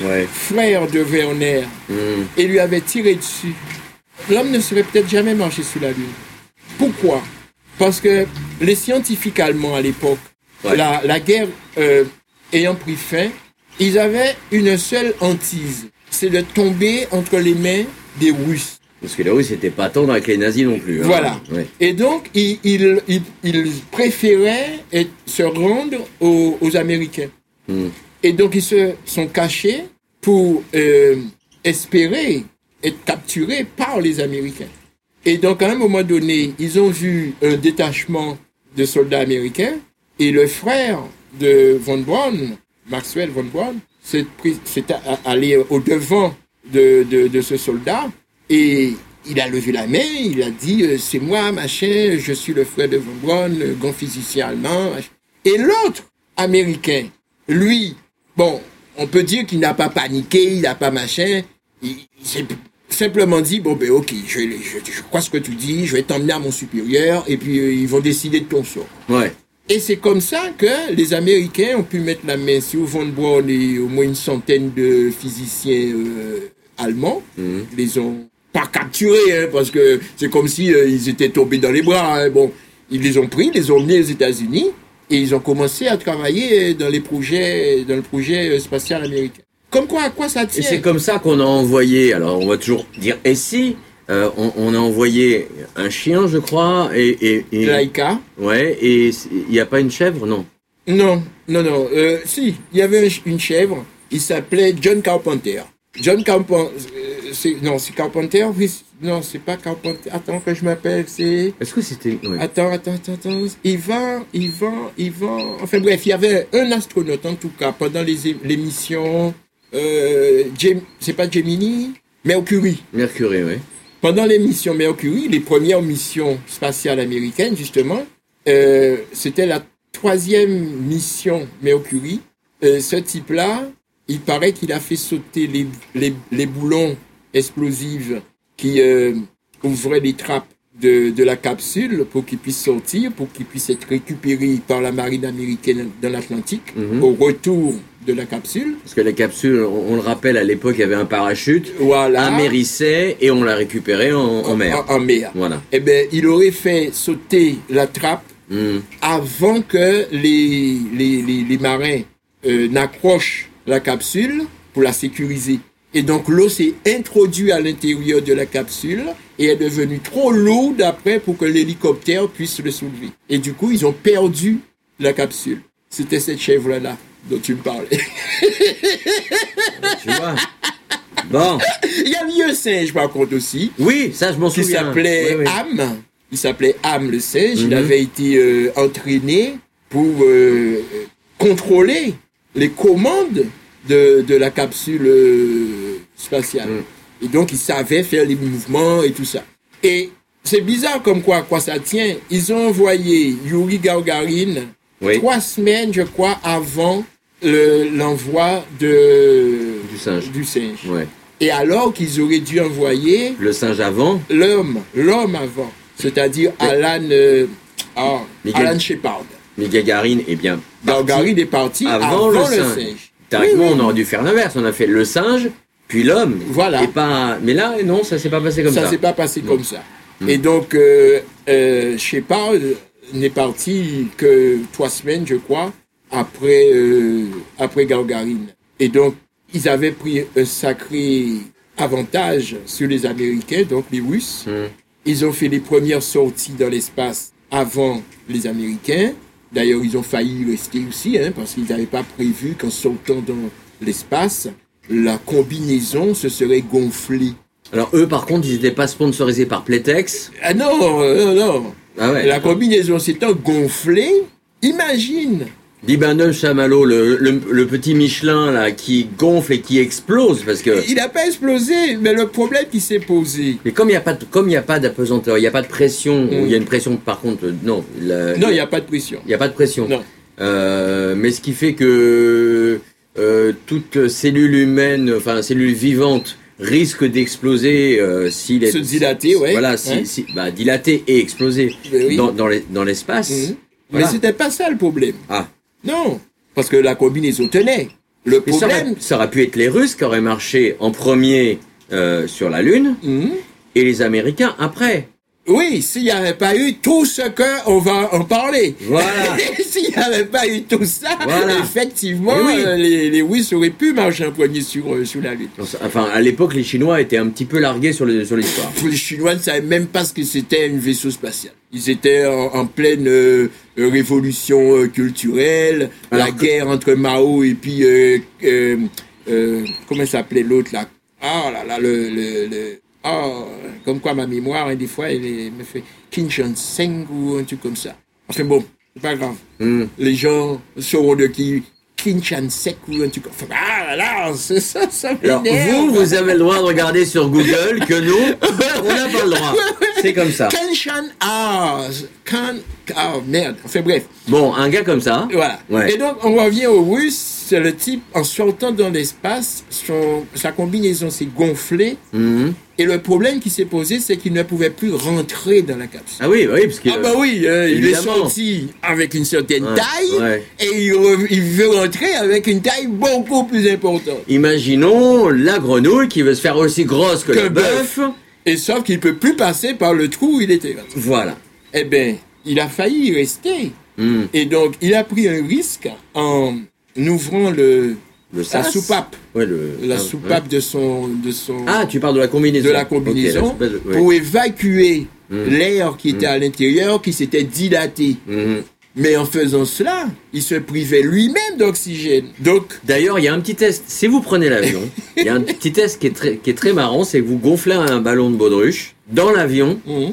Ouais. frère de Werner, Hmm. et lui avait tiré dessus, l'homme ne serait peut-être jamais marché sous la Lune. Pourquoi? Parce que les scientifiques allemands à l'époque, Ouais. la, la guerre euh, ayant pris fin, ils avaient une seule hantise, c'est de tomber entre les mains des Russes. Parce que les Russes n'étaient pas tendres avec les nazis non plus. hein. Voilà. Ouais. Et donc, ils, ils, ils- ils préféraient être- se rendre aux, aux Américains. Hmm. Et donc, ils se sont cachés pour euh, espérer être capturés par les Américains. Et donc, à un moment donné, ils ont vu un détachement de soldats américains et le frère de Von Braun, Maxwell Von Braun, s'est allé au devant de, de, ce soldat et il a levé la main, il a dit euh, c'est moi, machin, je suis le frère de Von Braun, grand physicien allemand. Et l'autre américain, lui, bon, on peut dire qu'il n'a pas paniqué, il n'a pas machin, il, il s'est simplement dit bon ben ok, je, je, je crois ce que tu dis, je vais t'emmener à mon supérieur et puis euh, ils vont décider de ton sort. Ouais. Et c'est comme ça que les Américains ont pu mettre la main sur Von Braun et au moins une centaine de physiciens euh, allemands. Mhm. Ils les ont pas capturés, hein, parce que c'est comme si euh, ils étaient tombés dans les bras. hein. Bon, ils les ont pris, ils les ont emmenés aux États-Unis et ils ont commencé à travailler dans les projets, dans le projet spatial américain. Comme quoi, à quoi ça Et tient c'est comme ça qu'on a envoyé, alors on va toujours dire et si, euh, on, on a envoyé un chien, je crois, et. et, et- Laika Ouais, et il n'y a pas une chèvre, non? Non, non, non. Euh, si, il y avait une chèvre. Il s'appelait John Carpenter. John Carpenter. c'est non, c'est Carpenter. Oui, non, c'est pas Carpenter. Attends que je m'appelle. C'est. Est-ce que c'était. ouais. Attends, attends, attends, attends. Ivan, Ivan, Ivan. Enfin bref, il y avait un astronaute en tout cas pendant les missions. Euh, c'est pas Gemini, Mercury. Mercury, ouais. Pendant les missions Mercury, les premières missions spatiales américaines, justement, euh, c'était la troisième mission Mercury. Euh, ce type-là, il paraît qu'il a fait sauter les, les, les boulons explosifs qui euh, ouvraient les trappes de, de la capsule pour qu'il puisse sortir, pour qu'il puisse être récupéré par la marine américaine dans l'Atlantique Mhm. au retour de la capsule. Parce que les capsules, on, on le rappelle, à l'époque, il y avait un parachute, Voilà. amérissait et on l'a récupéré en, en mer. En, en mer. Voilà. Eh bien, il aurait fait sauter la trappe Hmm. avant que les, les, les, les marins euh, n'accrochent la capsule pour la sécuriser. Et donc l'eau s'est introduite à l'intérieur de la capsule et est devenue trop lourde après pour que l'hélicoptère puisse le soulever. Et du coup, ils ont perdu la capsule. C'était cette chèvre-là dont tu me parlais. Tu vois Bon. Il y a un vieux singe par contre aussi. Oui, ça, je m'en qui souviens. s'appelait Oui, oui. Am. Il s'appelait Am le singe. Il Mhm. avait été euh, entraîné pour euh, contrôler les commandes de, de la capsule euh, spatiale. Mhm. Et donc, il savait faire les mouvements et tout ça. Et c'est bizarre comme quoi, quoi ça tient. Ils ont envoyé Yuri Gagarin Oui. trois semaines, je crois, avant le- l'envoi de Du singe. du singe. Ouais. Et alors qu'ils auraient dû envoyer Le singe avant? l'homme, l'homme avant, c'est-à-dire Alan, euh, ah, Alan Shepard. Mais Gagarine est bien. Parti. Gargarine est parti avant avant, le le, singe. singe. Théoriquement, Oui, oui. on aurait dû faire l'inverse. On a fait le singe, puis l'homme. Voilà. Et pas... Mais là, non, ça s'est pas passé comme ça. ça s'est pas passé comme ça. Mm. Et donc, euh, euh, Shepard n'est parti que trois semaines, je crois, après, euh, après Gargarine. Et donc, ils avaient pris un sacré avantage sur les Américains, donc les Russes. Hmm. Ils ont fait les premières sorties dans l'espace avant les Américains. D'ailleurs, ils ont failli rester aussi, hein, parce qu'ils n'avaient pas prévu qu'en sortant dans l'espace, la combinaison se serait gonflée. Alors eux, par contre, ils n'étaient pas sponsorisés par Playtex. Ah non, euh, non, non. Ah ouais. La combinaison s'étant gonflée, imagine. Dit Bernard Chamallow, le, le, le petit Michelin là, qui gonfle et qui explose parce que. Il n'a pas explosé, mais le problème qui s'est posé. Mais comme il n'y a pas de, comme il y a pas d'apesanteur, il n'y a pas de pression, ou Mm. il y a une pression par contre, non. la- Non, il n'y a pas de pression. il n'y a pas de pression. Non. Euh, mais ce qui fait que euh, toute cellule humaine, enfin cellule vivante, risque d'exploser euh, s'il est Se dilater, ouais. Voilà, si, Ouais. si- bah, dilater et exploser Ben oui. dans, dans les- dans l'espace. Voilà. Mais c'était pas ça le problème. Ah, Non, parce que la combinaison tenait. Le mais ça aurait, problème. ça aurait pu être les Russes qui auraient marché en premier euh, sur la Lune Mhm. et les Américains après. Oui, s'il n'y avait pas eu tout ce que on va en parler. Voilà. s'il n'y avait pas eu tout ça, Voilà. effectivement, Eh oui. euh, les, les Russes auraient pu marcher un poignet sur, euh, sur la Lune. Enfin, à l'époque, les Chinois étaient un petit peu largués sur le- sur l'histoire. Les Chinois ne savaient même pas ce que c'était un vaisseau spatial. Ils étaient en, en pleine euh, révolution euh, culturelle, Alors la que- guerre entre Mao et puis euh, euh, euh, comment s'appelait l'autre là? Ah là là le le, le ah comme quoi ma mémoire hein, des fois elle est- me fait Jong Seng ou un truc comme ça. Enfin bon, c'est pas grave. Hmm. Les gens sauront de qui Kim Chan Sek ou un truc. Enfin, ah là là, c'est ça, ça Alors, vous, vous avez le droit de regarder sur Google que nous, on n'a pas le droit. C'est comme ça. Kenshan Ah, Kan, ah merde. Enfin bref, Bon, un gars comme ça. voilà. Ouais. Et donc on revient au russe. C'est le type en sortant dans l'espace, son sa combinaison s'est gonflée Mhm. Et le problème qui s'est posé, c'est qu'il ne pouvait plus rentrer dans la capsule. Ah oui, oui, parce que. Ah bah oui, euh, il est sorti avec une certaine Ouais, taille ouais. et il, veut rentrer avec une taille beaucoup plus importante. Imaginons la grenouille qui veut se faire aussi grosse que, Que le bœuf. Et sauf qu'il peut plus passer par le trou où il était. Voilà. Eh ben, il a failli y rester. Mhm. Et donc, il a pris un risque en ouvrant le, Le la soupape, Ouais, le. la ah, soupape de son, de son. Ah, tu parles de la combinaison. de la combinaison soupape de- ouais. pour évacuer Mm. l'air qui était à l'intérieur, qui s'était dilaté. Mhm. Mais en faisant cela, il se privait lui-même d'oxygène. Donc, D'ailleurs, il y a un petit test. Si vous prenez l'avion, il y a un petit test qui est très, qui est très marrant, c'est que vous gonflez un ballon de baudruche dans l'avion, hum,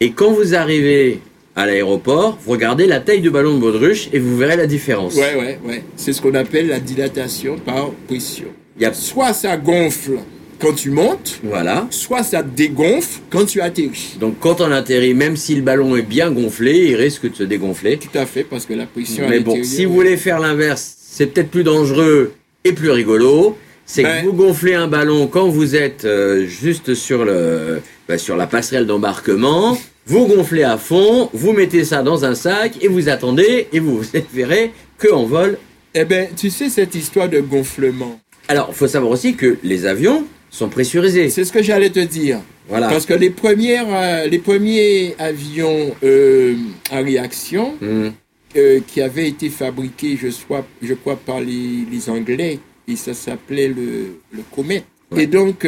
et quand vous arrivez à l'aéroport, regardez la taille du ballon de baudruche et vous verrez la différence. ouais, ouais, ouais. C'est ce qu'on appelle la dilatation par pression. Il y a, Soit ça gonfle quand tu montes, voilà. soit ça dégonfle quand tu atterris. Donc quand on atterrit, même si le ballon est bien gonflé, il risque de se dégonfler. Tout à fait, parce que la pression Mais bon, si vous voulez faire l'inverse, c'est peut-être plus dangereux et plus rigolo. C'est Ben- que vous gonflez un ballon quand vous êtes euh, juste sur, le, bah, sur la passerelle d'embarquement. Vous gonflez à fond, vous mettez ça dans un sac et vous attendez et vous verrez qu'en vol. Eh ben, tu sais cette histoire de gonflement. Alors, il faut savoir aussi que les avions sont pressurisés. C'est ce que j'allais te dire. Voilà. Parce que les premières, euh, les premiers avions euh, à réaction Hmm. euh, qui avaient été fabriqués, je, sois, je crois, par les, les Anglais, et ça s'appelait le, le Comet. Ouais. Et donc,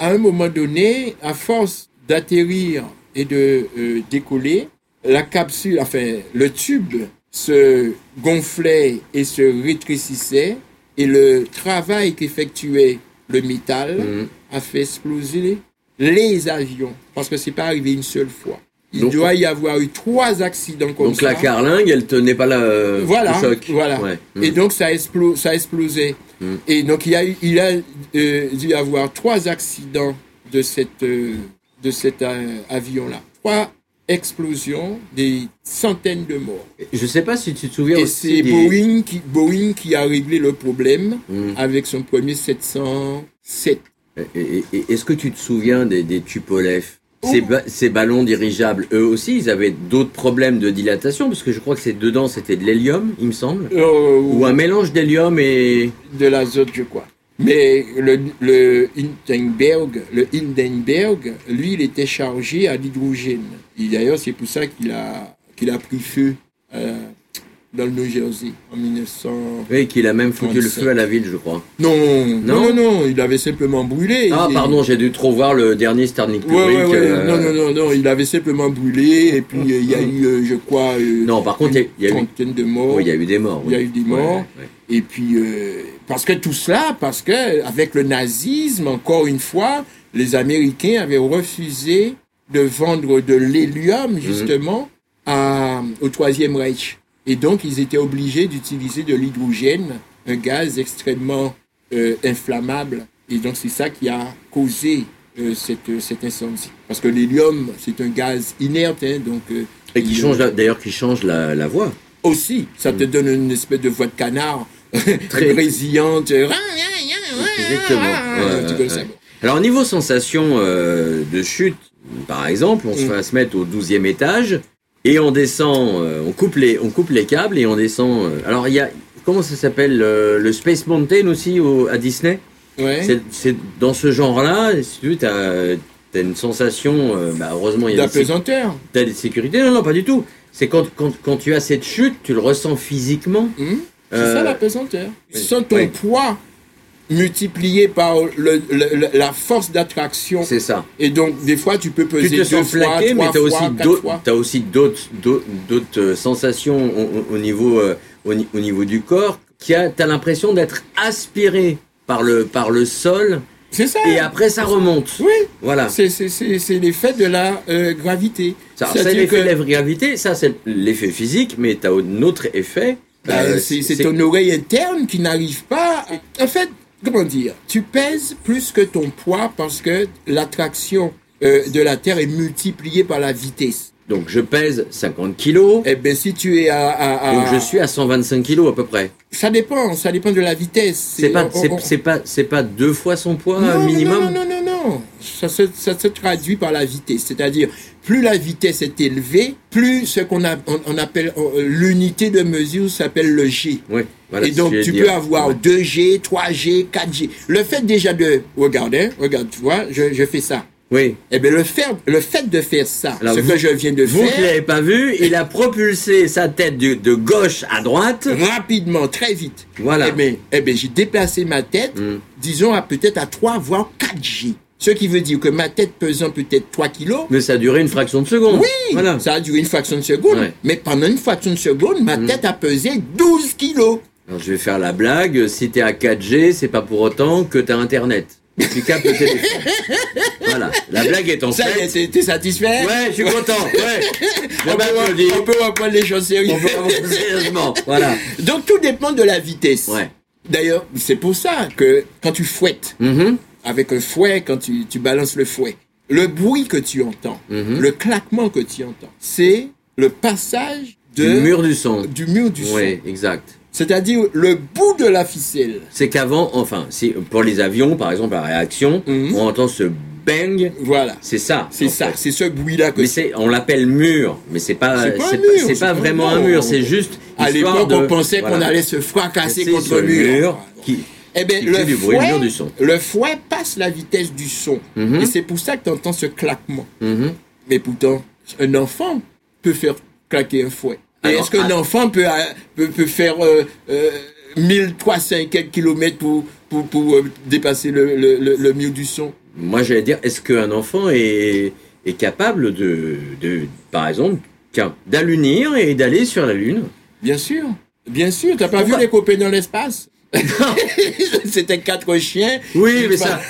à un moment donné, à force d'atterrir et de euh, décoller, la capsule, enfin, le tube se gonflait et se rétrécissait, et le travail qu'effectuait le métal Hmm. a fait exploser les avions, parce que c'est pas arrivé une seule fois. Il Donc- doit y avoir eu trois accidents comme Donc ça. la carlingue, elle tenait pas la, Voilà, le choc. voilà. Ouais. Et donc ça, explo ça a explosé. Mm. Et donc il, y a, il a euh, dû y avoir trois accidents de, cette, euh, de cet euh, avion-là. Trois explosions, des centaines de morts. Je sais pas si tu te souviens Et aussi c'est des- Boeing, qui, Boeing qui a réglé le problème Hmm. avec son premier 707. Et- et- et Est-ce que tu te souviens des, des Tupolev? Oh. ces, ba- ces ballons dirigeables, eux aussi, ils avaient d'autres problèmes de dilatation, parce que je crois que c'est dedans, c'était de l'hélium, il me semble. Euh, Ou un mélange d'hélium et... de l'azote, je crois. Mais le, le Hindenburg, le lui, il était chargé à l'hydrogène. Et d'ailleurs, c'est pour ça qu'il a, qu'il a pris feu euh, dans le New Jersey en 1900. Oui, qu'il a même foutu le 37. feu à la ville, je crois. Non, non, Non non, il avait simplement brûlé. Ah, pardon, j'ai dû trop voir le dernier Starnik Ouais, ouais, ouais. euh, Non, non, non, non, il avait simplement brûlé. Et puis, euh, il y a eu, euh, je crois, Non, par contre, il y a- a eu- trentaine de morts. Oui, il y a eu des morts. Il y a eu des morts. Et puis, euh, parce que tout cela, parce que avec le nazisme, encore une fois, les Américains avaient refusé de vendre de l'hélium, Mhm. justement, à, au Troisième Reich. Et donc, ils étaient obligés d'utiliser de l'hydrogène, un gaz extrêmement euh, inflammable. Et donc, c'est ça qui a causé euh, cette, cet incendie. Parce que l'hélium, c'est un gaz inerte, hein, donc... euh, Et qui change, d'ailleurs, qui change la, la voix. aussi, ça te donne une espèce de voix de canard très résillante. Exactement. Ouais, ouais, ouais. Alors, au niveau sensation euh, de chute, par exemple, on se Mm. mettre au 12e étage et on descend, euh, on, coupe les, on coupe les câbles et on descend. euh, alors, il y a, comment ça s'appelle, euh, le Space Mountain aussi au- à Disney? Ouais. C'est- C'est dans ce genre-là, si tu veux, t'as as une sensation, euh, bah, heureusement, il y a des, sé- D'apesanteur. t'as des sécurités. Non, non, pas du tout. C'est quand, quand, quand tu as cette chute, tu le ressens physiquement. Hum, C'est Euh, ça l'apesanteur. oui. Sans ton Oui. poids multiplié par le- la force d'attraction. C'est ça. Et donc, des fois, tu peux peser Tu te deux sens fois, plaqué, mais trois tu as aussi d'autres, euh, sensations au, au- au niveau, euh, au, ni- au niveau du corps, qui a, t'as l'impression d'être aspiré par le, par le sol, C'est ça. et après ça remonte. Oui, Voilà. c'est l'effet de la euh, gravité. Ça, c'est l'effet que- de la gravité, ça c'est l'effet physique, mais tu as un autre effet. Ben, euh, c'est ton oreille interne qui n'arrive pas. En fait, comment dire? Tu pèses plus que ton poids parce que l'attraction euh, de la Terre est multipliée par la vitesse. Donc je pèse 50 kilos, Eh bien, si tu es à, à- à- donc je suis à 125 kilos à peu près. Ça dépend, ça dépend de la vitesse. C'est pas, on- c'est, on- c'est pas, c'est pas deux fois son poids non, minimum. Non, non, non, non, non. Ça se, ça se traduit par la vitesse. C'est-à-dire, plus la vitesse est élevée, plus ce qu'on a, on, on appelle euh, l'unité de mesure s'appelle le G. Oui, voilà. Et donc, tu peux avoir Ouais. 2G, 3G, 4G. Le fait déjà de... Regarde, hein, regarde, tu vois, je, je fais ça. Oui. Eh bien, le, faire, le fait de faire ça, Alors, ce vous- que je viens de Vous faire, l'avez pas vu, il a propulsé sa tête de, de gauche à droite. rapidement, très vite. Voilà. Eh bien, eh ben, j'ai déplacé ma tête, Mm. disons, à peut-être à 3, voire 4G. Ce qui veut dire que ma tête pesant peut-être 3 kilos, Mais ça a duré une fraction de seconde. oui, Voilà. ça a duré une fraction de seconde. Ouais. Mais pendant une fraction de seconde, ma tête a pesé 12 kilos. Alors, je vais faire la blague. Si t'es à 4G, c'est pas pour autant que t'as Internet. Téléphone. voilà. La blague est en Ça fait. t'es- t'es satisfait? Ouais, je suis content. Ouais. Je on, peut, on peut reprendre les choses sérieuses. On peut avancer sérieusement. Voilà. Donc tout dépend de la vitesse. Ouais. D'ailleurs, c'est pour ça que quand tu fouettes Mhm. avec un fouet, quand tu, tu balances le fouet, le bruit que tu entends, Mhm. le claquement que tu entends, c'est le passage de, Du mur du son. du mur du son. Oui, exact. C'est-à-dire le bout de la ficelle. C'est qu'avant, enfin, pour les avions, par exemple, la réaction, Mhm. on entend ce bang, Voilà. c'est ça. C'est ça, c'est ce bruit-là que Mais c'est, on l'appelle mur, mais c'est pas, C'est pas mur, pas, vraiment un mur, c'est juste. À l'époque, de- on pensait qu'on allait se fracasser contre ce le mur. qui, Eh bien, le du bruit, fouet, mur du son. le fouet passe la vitesse du son. Mhm. Et c'est pour ça que tu entends ce claquement. Mhm. Mais pourtant, un enfant peut faire claquer un fouet. Et est-ce qu'un enfant peut, euh, peut, peut faire euh, euh, 1300 et quelques kilomètres pour, pour, pour euh, dépasser le, le, le, le mur du son? Moi, j'allais dire, est-ce qu'un enfant est, est capable de, de, par exemple, d'allunir et d'aller sur la Lune? Bien sûr. Bien sûr. T'as pas vu les copains dans l'espace? C'était quatre chiens. Oui, mais ça,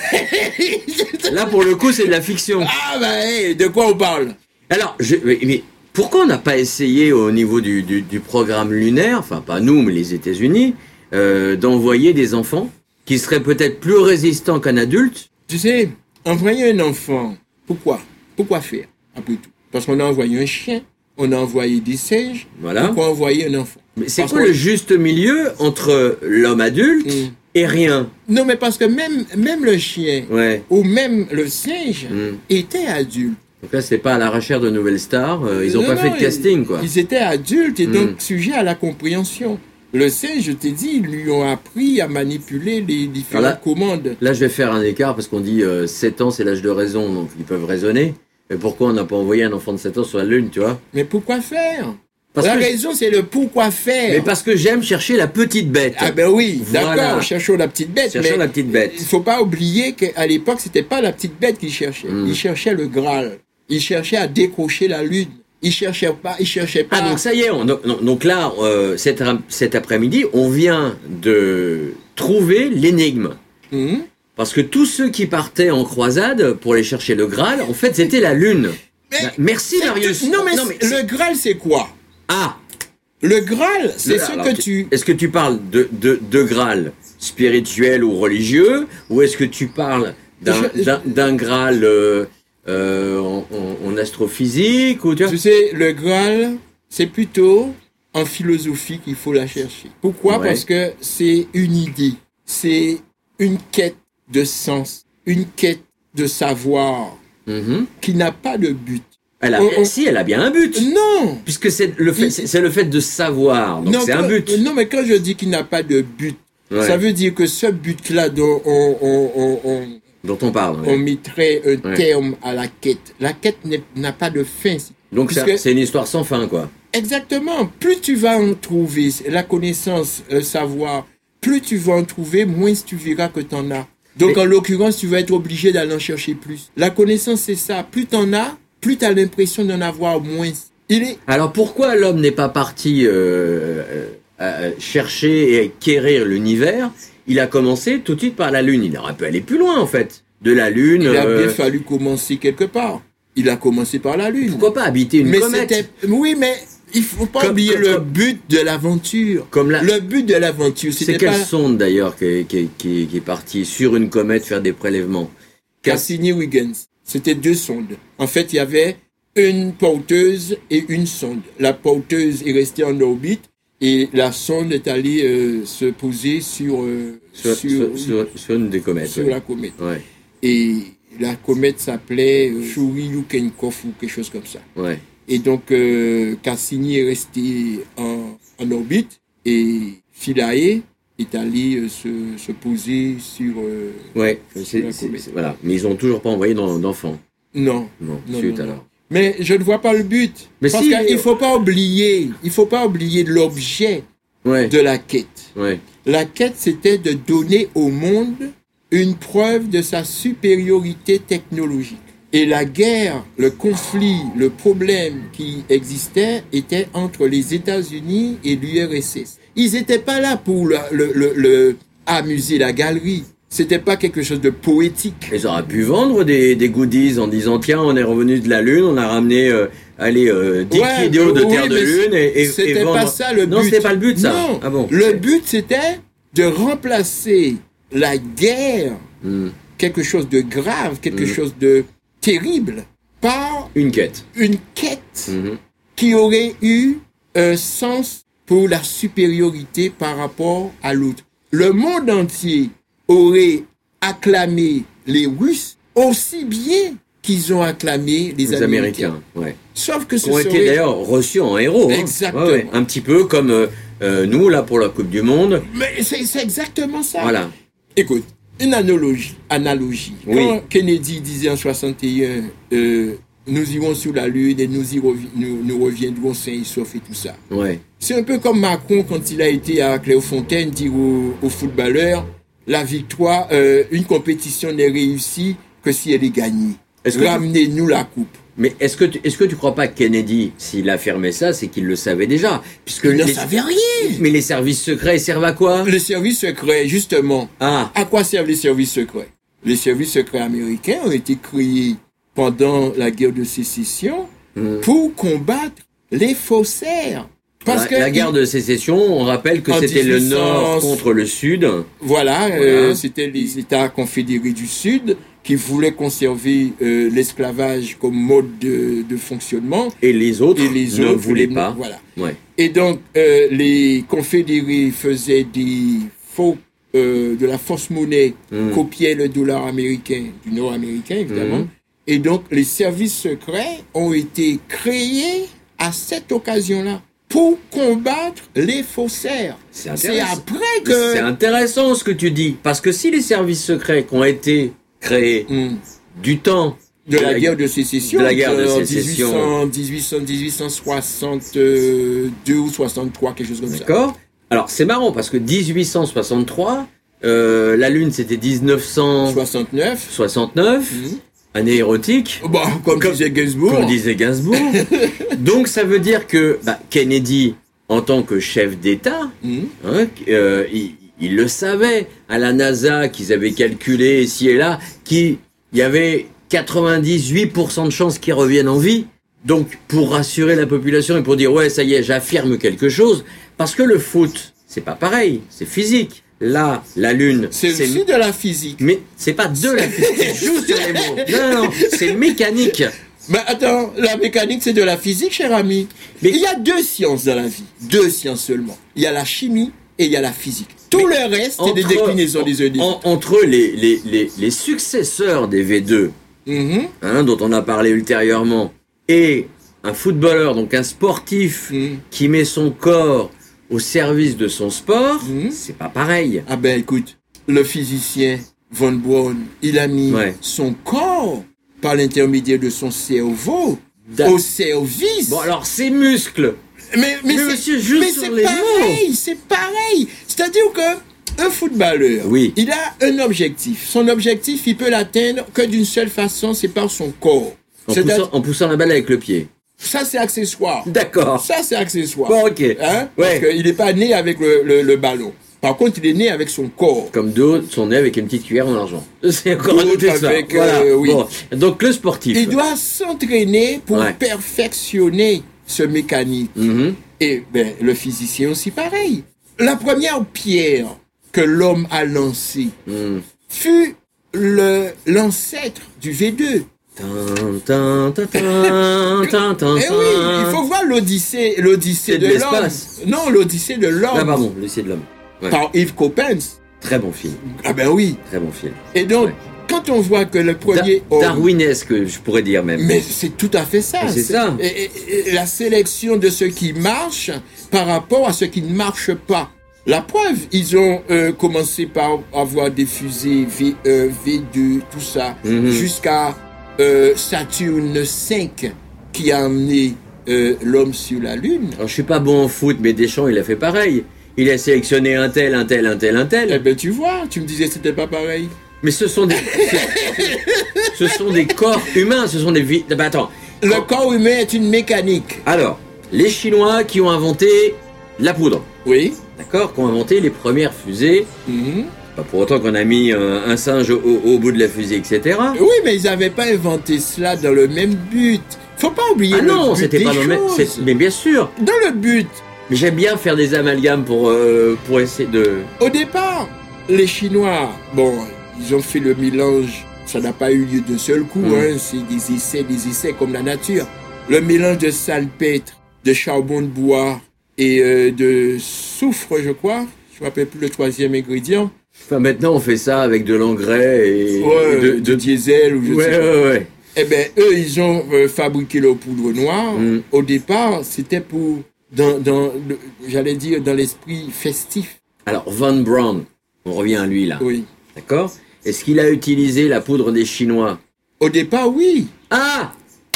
là, pour le coup, c'est de la fiction. Ah bah hey, de quoi on parle? Alors, je, mais pourquoi on n'a pas essayé au niveau du, du, du programme lunaire, enfin pas nous, mais les États-Unis, euh, d'envoyer des enfants qui seraient peut-être plus résistants qu'un adulte? Tu sais, envoyer un enfant, pourquoi? Pourquoi faire, après tout? Parce qu'on a envoyé un chien, on a envoyé des singes, Voilà. pourquoi envoyer un enfant? Mais c'est quoi le juste milieu entre l'homme adulte Mm. et rien? Non, mais parce que même, même le chien, Ouais. ou même le singe, Mm. était adulte. Donc là, c'est pas à la recherche de nouvelles stars. euh, ils ont Non, pas non, fait de casting, quoi. Ils, ils étaient adultes et donc sujets à la compréhension. Le singe, je t'ai dit, ils lui ont appris à manipuler les différentes Voilà. commandes. Là, je vais faire un écart parce qu'on dit euh, 7 ans, c'est l'âge de raison, donc ils peuvent raisonner. Mais pourquoi on n'a pas envoyé un enfant de 7 ans sur la Lune, tu vois? Mais pourquoi faire? Parce La raison, c'est le pourquoi faire. Mais parce que j'aime chercher la petite bête. Ah ben oui, Voilà. d'accord, cherchons la petite bête. Cherchons mais la petite bête. Il faut pas oublier qu'à l'époque, c'était pas la petite bête qu'il cherchait. Mm. Il cherchait le Graal. Il cherchait à décrocher la lune. Il cherchait pas, il cherchait pas. Ah, donc ça y est, on- donc, donc là, euh, cet, cet après-midi, on vient de trouver l'énigme. Mhm. Parce que tous ceux qui partaient en croisade pour aller chercher le Graal, en fait, c'était la Lune. Mais Bah, Merci, Marius. Non mais, le Graal, c'est quoi? Ah Le Graal, c'est ce que tu. Est-ce que tu parles de, de, de Graal spirituel ou religieux Ou est-ce que tu parles d'un Graal euh, euh, en, en- en astrophysique ou tu vois Tu sais, le Graal, c'est plutôt en philosophie qu'il faut la chercher. Pourquoi Ouais. Parce que c'est une idée, c'est une quête de sens, une quête de savoir Mhm. qui n'a pas de but. elle a, On- on- Si, elle a bien un but. Non Puisque c'est le fait, c'est le fait de savoir. Donc c'est un but. Non, mais quand je dis qu'il n'a pas de but, Ouais, ça veut dire que ce but-là dont on, on, on, on, Dont on parle. on mettrait un Ouais. terme à la quête. La quête n'a pas de fin. Donc c'est une histoire sans fin, quoi. Exactement. Plus tu vas en trouver la connaissance, le savoir, plus tu vas en trouver, moins tu verras que tu en as. Donc Mais- en l'occurrence, tu vas être obligé d'aller en chercher plus. La connaissance, c'est ça. Plus tu en as, plus tu as l'impression d'en avoir moins. Il est... Alors pourquoi l'homme n'est pas parti euh, euh, chercher et acquérir l'univers Il a commencé tout de suite par la Lune. Il aurait pu aller plus loin, en fait. De la Lune. Il a euh, bien fallu commencer quelque part. Il a commencé par la Lune. Pourquoi pas habiter une mais comète c'était... Oui, mais il faut pas Comme- oublier comme- le but de l'aventure. Comme la... Le but de l'aventure, C'est quelle pas sonde d'ailleurs qui, qui, qui, qui est partie sur une comète faire des prélèvements? Cassini-Huygens. C'était deux sondes. En fait, il y avait une porteuse et une sonde. La porteuse est restée en orbite et la sonde est allée euh, se poser sur, euh, sur, sur, sur, sur- sur une des comètes. sur ouais. la comète. Ouais, Et la comète s'appelait euh, Churyukenkov ou quelque chose comme ça. ouais. Et donc, euh, Cassini est resté en, en orbite et Philae est allé se, se poser sur... Ouais, la comète. voilà. Mais ils ont toujours pas envoyé d'en- d'enfants. Non, Non, non, non. alors. Mais je ne vois pas le but. Mais Parce si, qu'il ne faut pas oublier, il faut pas oublier l'objet Ouais, de la quête. ouais. La quête, c'était de donner au monde une preuve de sa supériorité technologique. Et la guerre, le conflit, le problème qui existait était entre les États-Unis et l'URSS. Ils n'étaient pas là pour le, le- le- le- amuser la galerie. C'était pas quelque chose de poétique. Ils auraient pu vendre des, des goodies en disant tiens, on est revenu de la Lune, on a ramené euh, allez, euh, 10 Ouais, vidéos de oui, Terre de Lune et, et, et C'était pas ça le but. Non, c'était pas le but, ça. Non. Ah bon Le but, c'était de remplacer la guerre, Hmm. quelque chose de grave, quelque Mm. chose de terrible, par Une quête. une quête Mhm. qui aurait eu un sens pour la supériorité par rapport à l'autre. Le monde entier aurait acclamé les Russes aussi bien qu'ils ont acclamé les, Les Américains. Américains, ouais. Sauf que ce ont été d'ailleurs reçus en héros. hein. Exactement. Ouais, ouais. Un petit peu comme euh, euh, nous, là, pour la Coupe du Monde. Mais c'est c'est exactement ça. Voilà. Écoute, une analogie. analogie. Oui. Quand Kennedy disait en 61, euh, nous irons sur la Lune et nous, y revi- nous, nous reviendrons sains et saufs et tout ça. Ouais. C'est un peu comme Macron quand il a été à Clairefontaine dire aux, aux footballeurs, la victoire, euh, une compétition n'est réussie que si elle est gagnée. Tu- Ramenez-nous la coupe. Mais est-ce que tu, est-ce que tu crois pas que Kennedy, s'il affirmait ça, c'est qu'il le savait déjà, puisque Il ne savait rien. Mais les services secrets servent à quoi? Les services secrets, justement, Ah, À quoi servent les services secrets? Les services secrets américains ont été créés pendant la guerre de sécession Hmm. pour combattre les faussaires. Parce la, que la guerre de sécession, on rappelle que c'était le 1800, Nord contre le Sud. voilà, Voilà. euh, c'était les États confédérés du Sud qui voulaient conserver euh, l'esclavage comme mode de, de fonctionnement Et les autres et les ne voulaient pas. Voilà. Ouais. Et donc, euh, les confédérés faisaient des faux, euh, de la fausse monnaie, Mm. copiaient le dollar américain, du nord américain évidemment. Mm. Et donc, les services secrets ont été créés à cette occasion-là pour combattre les faussaires. C'est après que... C'est intéressant ce que tu dis, parce que si les services secrets qui ont été créés Mm. du temps de la guerre de sécession, de la guerre de en sécession. 1800, 1800, 1862 ou 63, quelque chose comme ça. D'accord Alors, c'est marrant parce que 1863, euh, la Lune c'était 1969, 69. Mhm. Année érotique, comme, Comme- disait Gainsbourg. comme disait Gainsbourg. Donc, ça veut dire que bah, Kennedy, en tant que chef d'État, Mhm. hein, euh, il, il le savait à la NASA qu'ils avaient calculé ici et là qu'il y avait 98% de chances qu'ils reviennent en vie. Donc pour rassurer la population et pour dire ouais ça y est j'affirme quelque chose parce que le foot c'est pas pareil c'est physique là la lune C'est aussi de la physique. mais c'est pas de la physique sur les mots non non, non c'est mécanique Mais attends, la mécanique, c'est de la physique, cher ami. Mais- Il y a deux sciences dans la vie. Deux sciences seulement. Il y a la chimie et il y a la physique. Tout le reste, c'est des déclinaisons des en- entre les, les, les, les successeurs des V2 Mhm. hein, dont on a parlé ultérieurement, et un footballeur, donc un sportif Mhm. qui met son corps au service de son sport, Mhm. c'est pas pareil. Ah ben écoute, le physicien Von Braun, il a mis Ouais. son corps par l'intermédiaire de son cerveau au service. Bon alors ces muscles, mais mais, Mais monsieur, juste mais sur c'est les pareil, c'est pareil. C'est-à-dire que un footballeur, Oui. il a un objectif. Son objectif, il peut l'atteindre que d'une seule façon, c'est par son corps. en poussant, en poussant la balle avec le pied. Ça, c'est accessoire. D'accord. Ça, c'est accessoire. Bon ok. Hein? Parce Ouais. qu'il n'est pas né avec le, le- le ballon. Par contre, il est né avec son corps. Comme d'autres sont nés avec une petite cuillère en argent. C'est encore un autre avec, Voilà. euh, oui. Bon. Donc le sportif. Il doit s'entraîner pour Ouais. perfectionner ce mécanisme. Mhm. Et ben, le physicien aussi pareil. La première pierre que l'homme a lancée Mhm. fut l'ancêtre du V2. Eh oui, il faut voir l'Odyssée, l'Odyssée de de l'homme. Non, l'Odyssée de l'homme Ah pardon, l'essai de l'homme. Ouais. par Yves Coppens. Très bon film. Ah ben oui. Très bon film. Et donc, Ouais. quand on voit que le Da- premier homme- Darwinesque, je pourrais dire même. Mais c'est tout à fait ça. Mais c'est ça. Et, et- et la sélection de ce qui marche par rapport à ce qui ne marche pas. La preuve, ils ont euh, commencé par avoir des fusées euh, V2, tout ça, Mhm. jusqu'à euh, Saturne 5 qui a amené euh, l'homme sur la Lune. Alors, je suis pas bon en foot, mais Deschamps, il a fait pareil. Il a sélectionné un tel, un tel, un tel, un tel. Eh ben tu vois, tu me disais que c'était pas pareil. Mais ce sont des, ce sont des corps humains, ce sont des vies. Bah, attends. Le corps humain est une mécanique. Alors, les Chinois qui ont inventé la poudre, Oui. d'accord, qui ont inventé les premières fusées. Mhm. Pas pour autant qu'on a mis un, un singe au, au bout de la fusée, etc. Oui, mais ils n'avaient pas inventé cela dans le même but. Faut pas oublier Ah le non, but c'était pas dans le même. Mais bien sûr. Dans le but, Mais j'aime bien faire des amalgames pour euh, pour essayer de. au départ, les Chinois, bon, ils ont fait le mélange. Ça n'a pas eu lieu d'un seul coup, Mm. hein. C'est des essais, des essais comme la nature. Le mélange de salpêtre, de charbon de bois et euh, de soufre, je crois. Je ne me rappelle plus le troisième ingrédient. Enfin, maintenant, on fait ça avec de l'engrais et Ouais, de, de, de- diesel ou je Ouais, sais pas. ouais, ouais. Eh bien, eux, ils ont euh, fabriqué leur poudre noire. Mm. Au départ, c'était pour, dans, dans j'allais dire, dans l'esprit festif. Alors, Von Braun, on revient à lui là. Oui. D'accord? Est-ce qu'il a utilisé la poudre des Chinois? Au départ, oui. Ah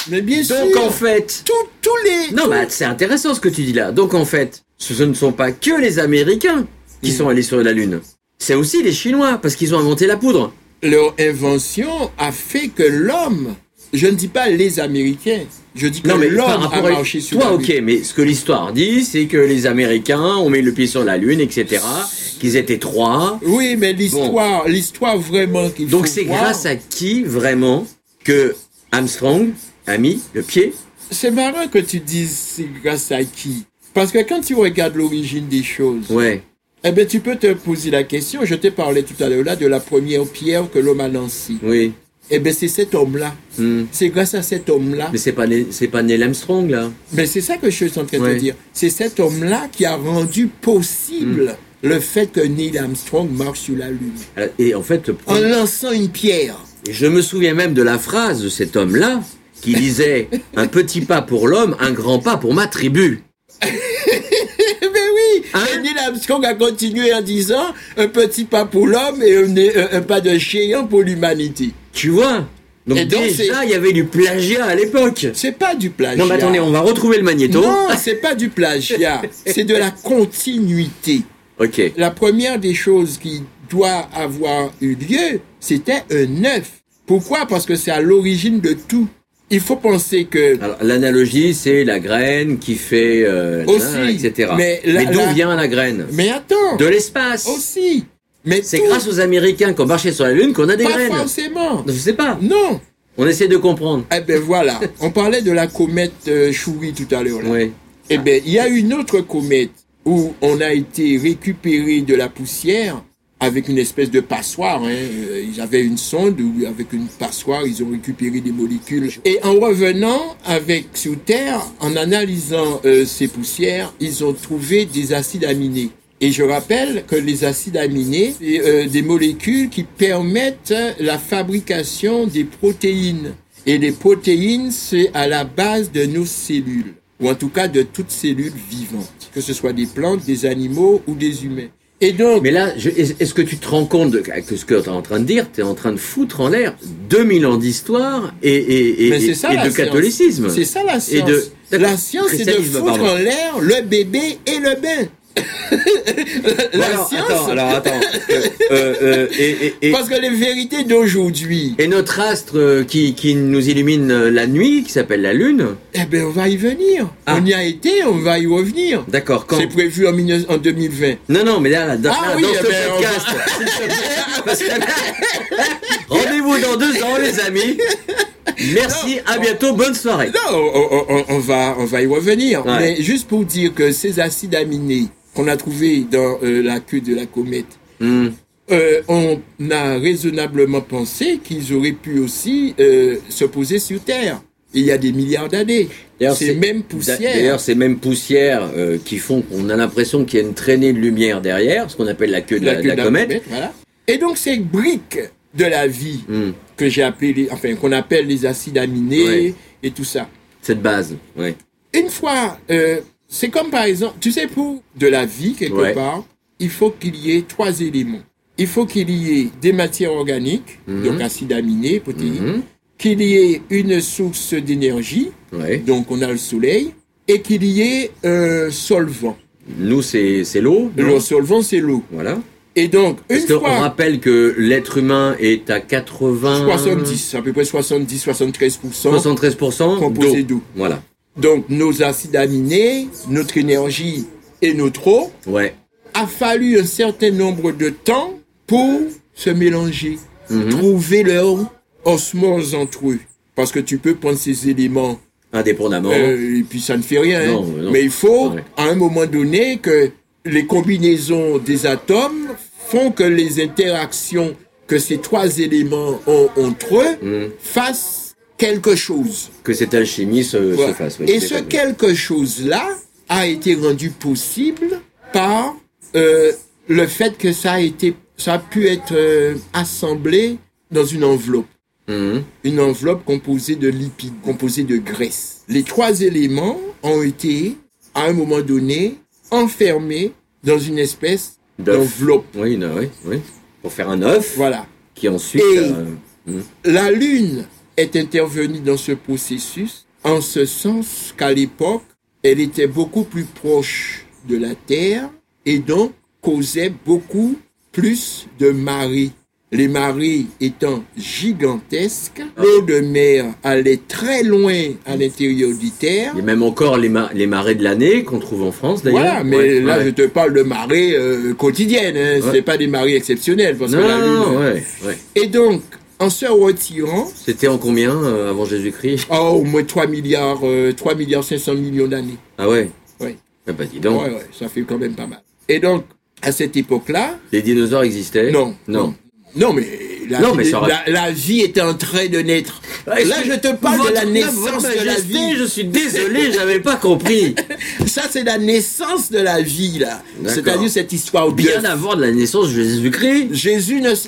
Mais bien Donc sûr. en fait. tous, tous les. Non, mais c'est intéressant ce que tu dis là. Donc en fait, ce ne sont pas que les Américains qui Mm. sont allés sur la Lune. C'est aussi les Chinois, parce qu'ils ont inventé la poudre. Leur invention a fait que l'homme, je ne dis pas les Américains, je dis que Non, mais par l'homme a marché sur Toi, ok, mais ce que l'histoire dit, c'est que les Américains ont mis le pied sur la Lune, etc. Qu'ils étaient trois. Oui, mais l'histoire, l'histoire vraiment qu'il Donc c'est grâce à qui, vraiment, que Armstrong a mis le pied? C'est marrant que tu dises c'est grâce à qui? Parce que quand tu regardes l'origine des choses, Ouais. Eh ben, tu peux te poser la question. Je t'ai parlé tout à l'heure là de la première pierre que l'homme a lancée. Oui. Eh ben, c'est cet homme-là. Hmm. C'est grâce à cet homme-là. Mais c'est pas, c'est pas Neil Armstrong, là. Mais c'est ça que je suis en train de Ouais. te dire. C'est cet homme-là qui a rendu possible Hmm. le fait que Neil Armstrong marche sur la Lune. Et en fait, En lançant une pierre. Je me souviens même de la phrase de cet homme-là qui disait Un petit pas pour l'homme, un grand pas pour ma tribu. Eh ben oui Hein? Et Neil Armstrong a continué en disant un petit pas pour l'homme et un, un- un pas de géant pour l'humanité. Tu vois? Donc, Et déjà, il y avait du plagiat à l'époque. C'est pas du plagiat. Non, mais attendez, on va retrouver le magnéto. Non, c'est pas du plagiat. c'est de la continuité. Ok. La première des choses qui doit avoir eu lieu, c'était un œuf. Pourquoi? Parce que c'est à l'origine de tout. Il faut penser que l'analogie, c'est la graine qui fait. euh, Aussi, etc. mais d'où vient la graine Mais attends, De l'espace. aussi. Mais C'est grâce aux Américains qui ont marché sur la Lune qu'on a des pas graines. forcément. Je sais pas. Non. On essaie de comprendre. Eh ben voilà, on parlait de la comète euh, Shuri tout à l'heure. Oui. Eh ben, il y a une autre comète où on a été récupéré de la poussière avec une espèce de passoire. Hein. Euh, Ils avaient une sonde où, avec une passoire, ils ont récupéré des molécules. Et en revenant avec sur Terre, en analysant euh, ces poussières, ils ont trouvé des acides aminés. Et je rappelle que les acides aminés, c'est euh, des molécules qui permettent la fabrication des protéines. Et les protéines, c'est à la base de nos cellules, ou en tout cas de toutes cellules vivantes, que ce soit des plantes, des animaux ou des humains. Et donc, Mais là, est-ce que tu te rends compte de, que ce que tu es en train de dire Tu es en train de foutre en l'air 2000 ans d'histoire et, et, et, et- ça et de science. catholicisme. C'est ça la Et science. de- La science, c'est de foutre pardon. en l'air le bébé et le bain. La alors, science, attends, alors attends. Euh, euh, euh, et, et- et- parce que les vérités d'aujourd'hui, et notre astre qui, qui nous illumine la nuit, qui s'appelle la Lune, eh ben, on va y venir. Ah. On y a été, on va y revenir. d'accord, quand C'est prévu en, 19 en 2020. Non, non, mais là, dans, Ah là, oui, dans eh ce ben, podcast, rendez-vous dans deux ans, les amis. Merci, à bientôt, bonne soirée. Non, on, on- on va, on va y revenir. Ouais. Mais juste pour dire que ces acides aminés qu'on a trouvés dans euh, la queue de la comète, Hmm. euh, on a raisonnablement pensé qu'ils auraient pu aussi euh, se poser sur Terre. Il y a des milliards d'années. D'ailleurs, Ces c'est- mêmes poussières. D'ailleurs, ces mêmes poussières qui font qu'on a l'impression qu'il y a une traînée de lumière derrière, ce qu'on appelle la queue de la, queue de la de comète. voilà. Et donc ces briques de la vie Hmm. que j'ai appelé, enfin qu'on appelle les acides aminés et tout ça. Cette base, ouais. Une fois, c'est comme par exemple, tu sais, pour de la vie quelque Ouais. part, il faut qu'il y ait trois éléments. Il faut qu'il y ait des matières organiques, Mhm. donc acides aminés, protéines, Mhm. qu'il y ait une source d'énergie, Ouais. donc on a le soleil, et qu'il y ait un solvant. Nous, c'est l'eau. Le solvant, c'est l'eau. Voilà. Et donc, une Parce qu'on fois, rappelle que l'être humain est à 80... 70, à peu près 70-73%. 73% Composé d'eau. d'eau. Voilà. Donc, nos acides aminés, notre énergie et notre eau, Ouais. a fallu un certain nombre de temps pour se mélanger, Mhm. trouver leur osmose entre eux. Parce que tu peux prendre ces éléments Indépendamment. euh, et puis ça ne fait rien. hein. Non, non. Mais il faut, Ouais. à un moment donné, que les combinaisons des atomes font que les interactions que ces trois éléments ont entre eux Mhm. fassent quelque chose. Que cette alchimie se, se Voilà. fasse. oui, Et ce quelque chose-là a été rendu possible par euh, le fait que ça a été, ça a pu être euh, assemblé dans une enveloppe. Mhm. Une enveloppe composée de lipides, composée de graisse. Les trois éléments ont été, à un moment donné, enfermés dans une espèce d'enveloppe. Oui, oui, oui. Pour faire un œuf Voilà. qui ensuite. Et- euh, La Lune est intervenue dans ce processus en ce sens qu'à l'époque, elle était beaucoup plus proche de la Terre et donc causait beaucoup plus de marées. Les marées étant gigantesques, l'eau de mer allait très loin à l'intérieur du Terre. A même encore les, ma- les marées de l'année qu'on trouve en France d'ailleurs. Voilà, mais Ouais, là ouais. je te parle de marées euh, quotidiennes, hein. Ouais. c'est pas des marées exceptionnelles parce Non, que la Lune. non, ouais, ouais. Et donc, en se retirant, C'était en combien euh, avant Jésus-Christ Oh, au moins 3 milliards, euh, 3 milliards 500 millions d'années. Ah ouais Oui. Ah bah dis donc. Ouais, ouais, ça fait quand même pas mal. Et donc, à cette époque-là, Les dinosaures existaient non. Non. Non, mais, la, Non, mais ça la, la vie était en train de naître. Ouais, Là, je te parle de la naissance de la vie. Je suis désolé, j'avais pas compris. Ça, c'est la naissance de la vie, là. C'est-à-dire cette histoire de... Bien avant de la naissance de Jésus-Christ.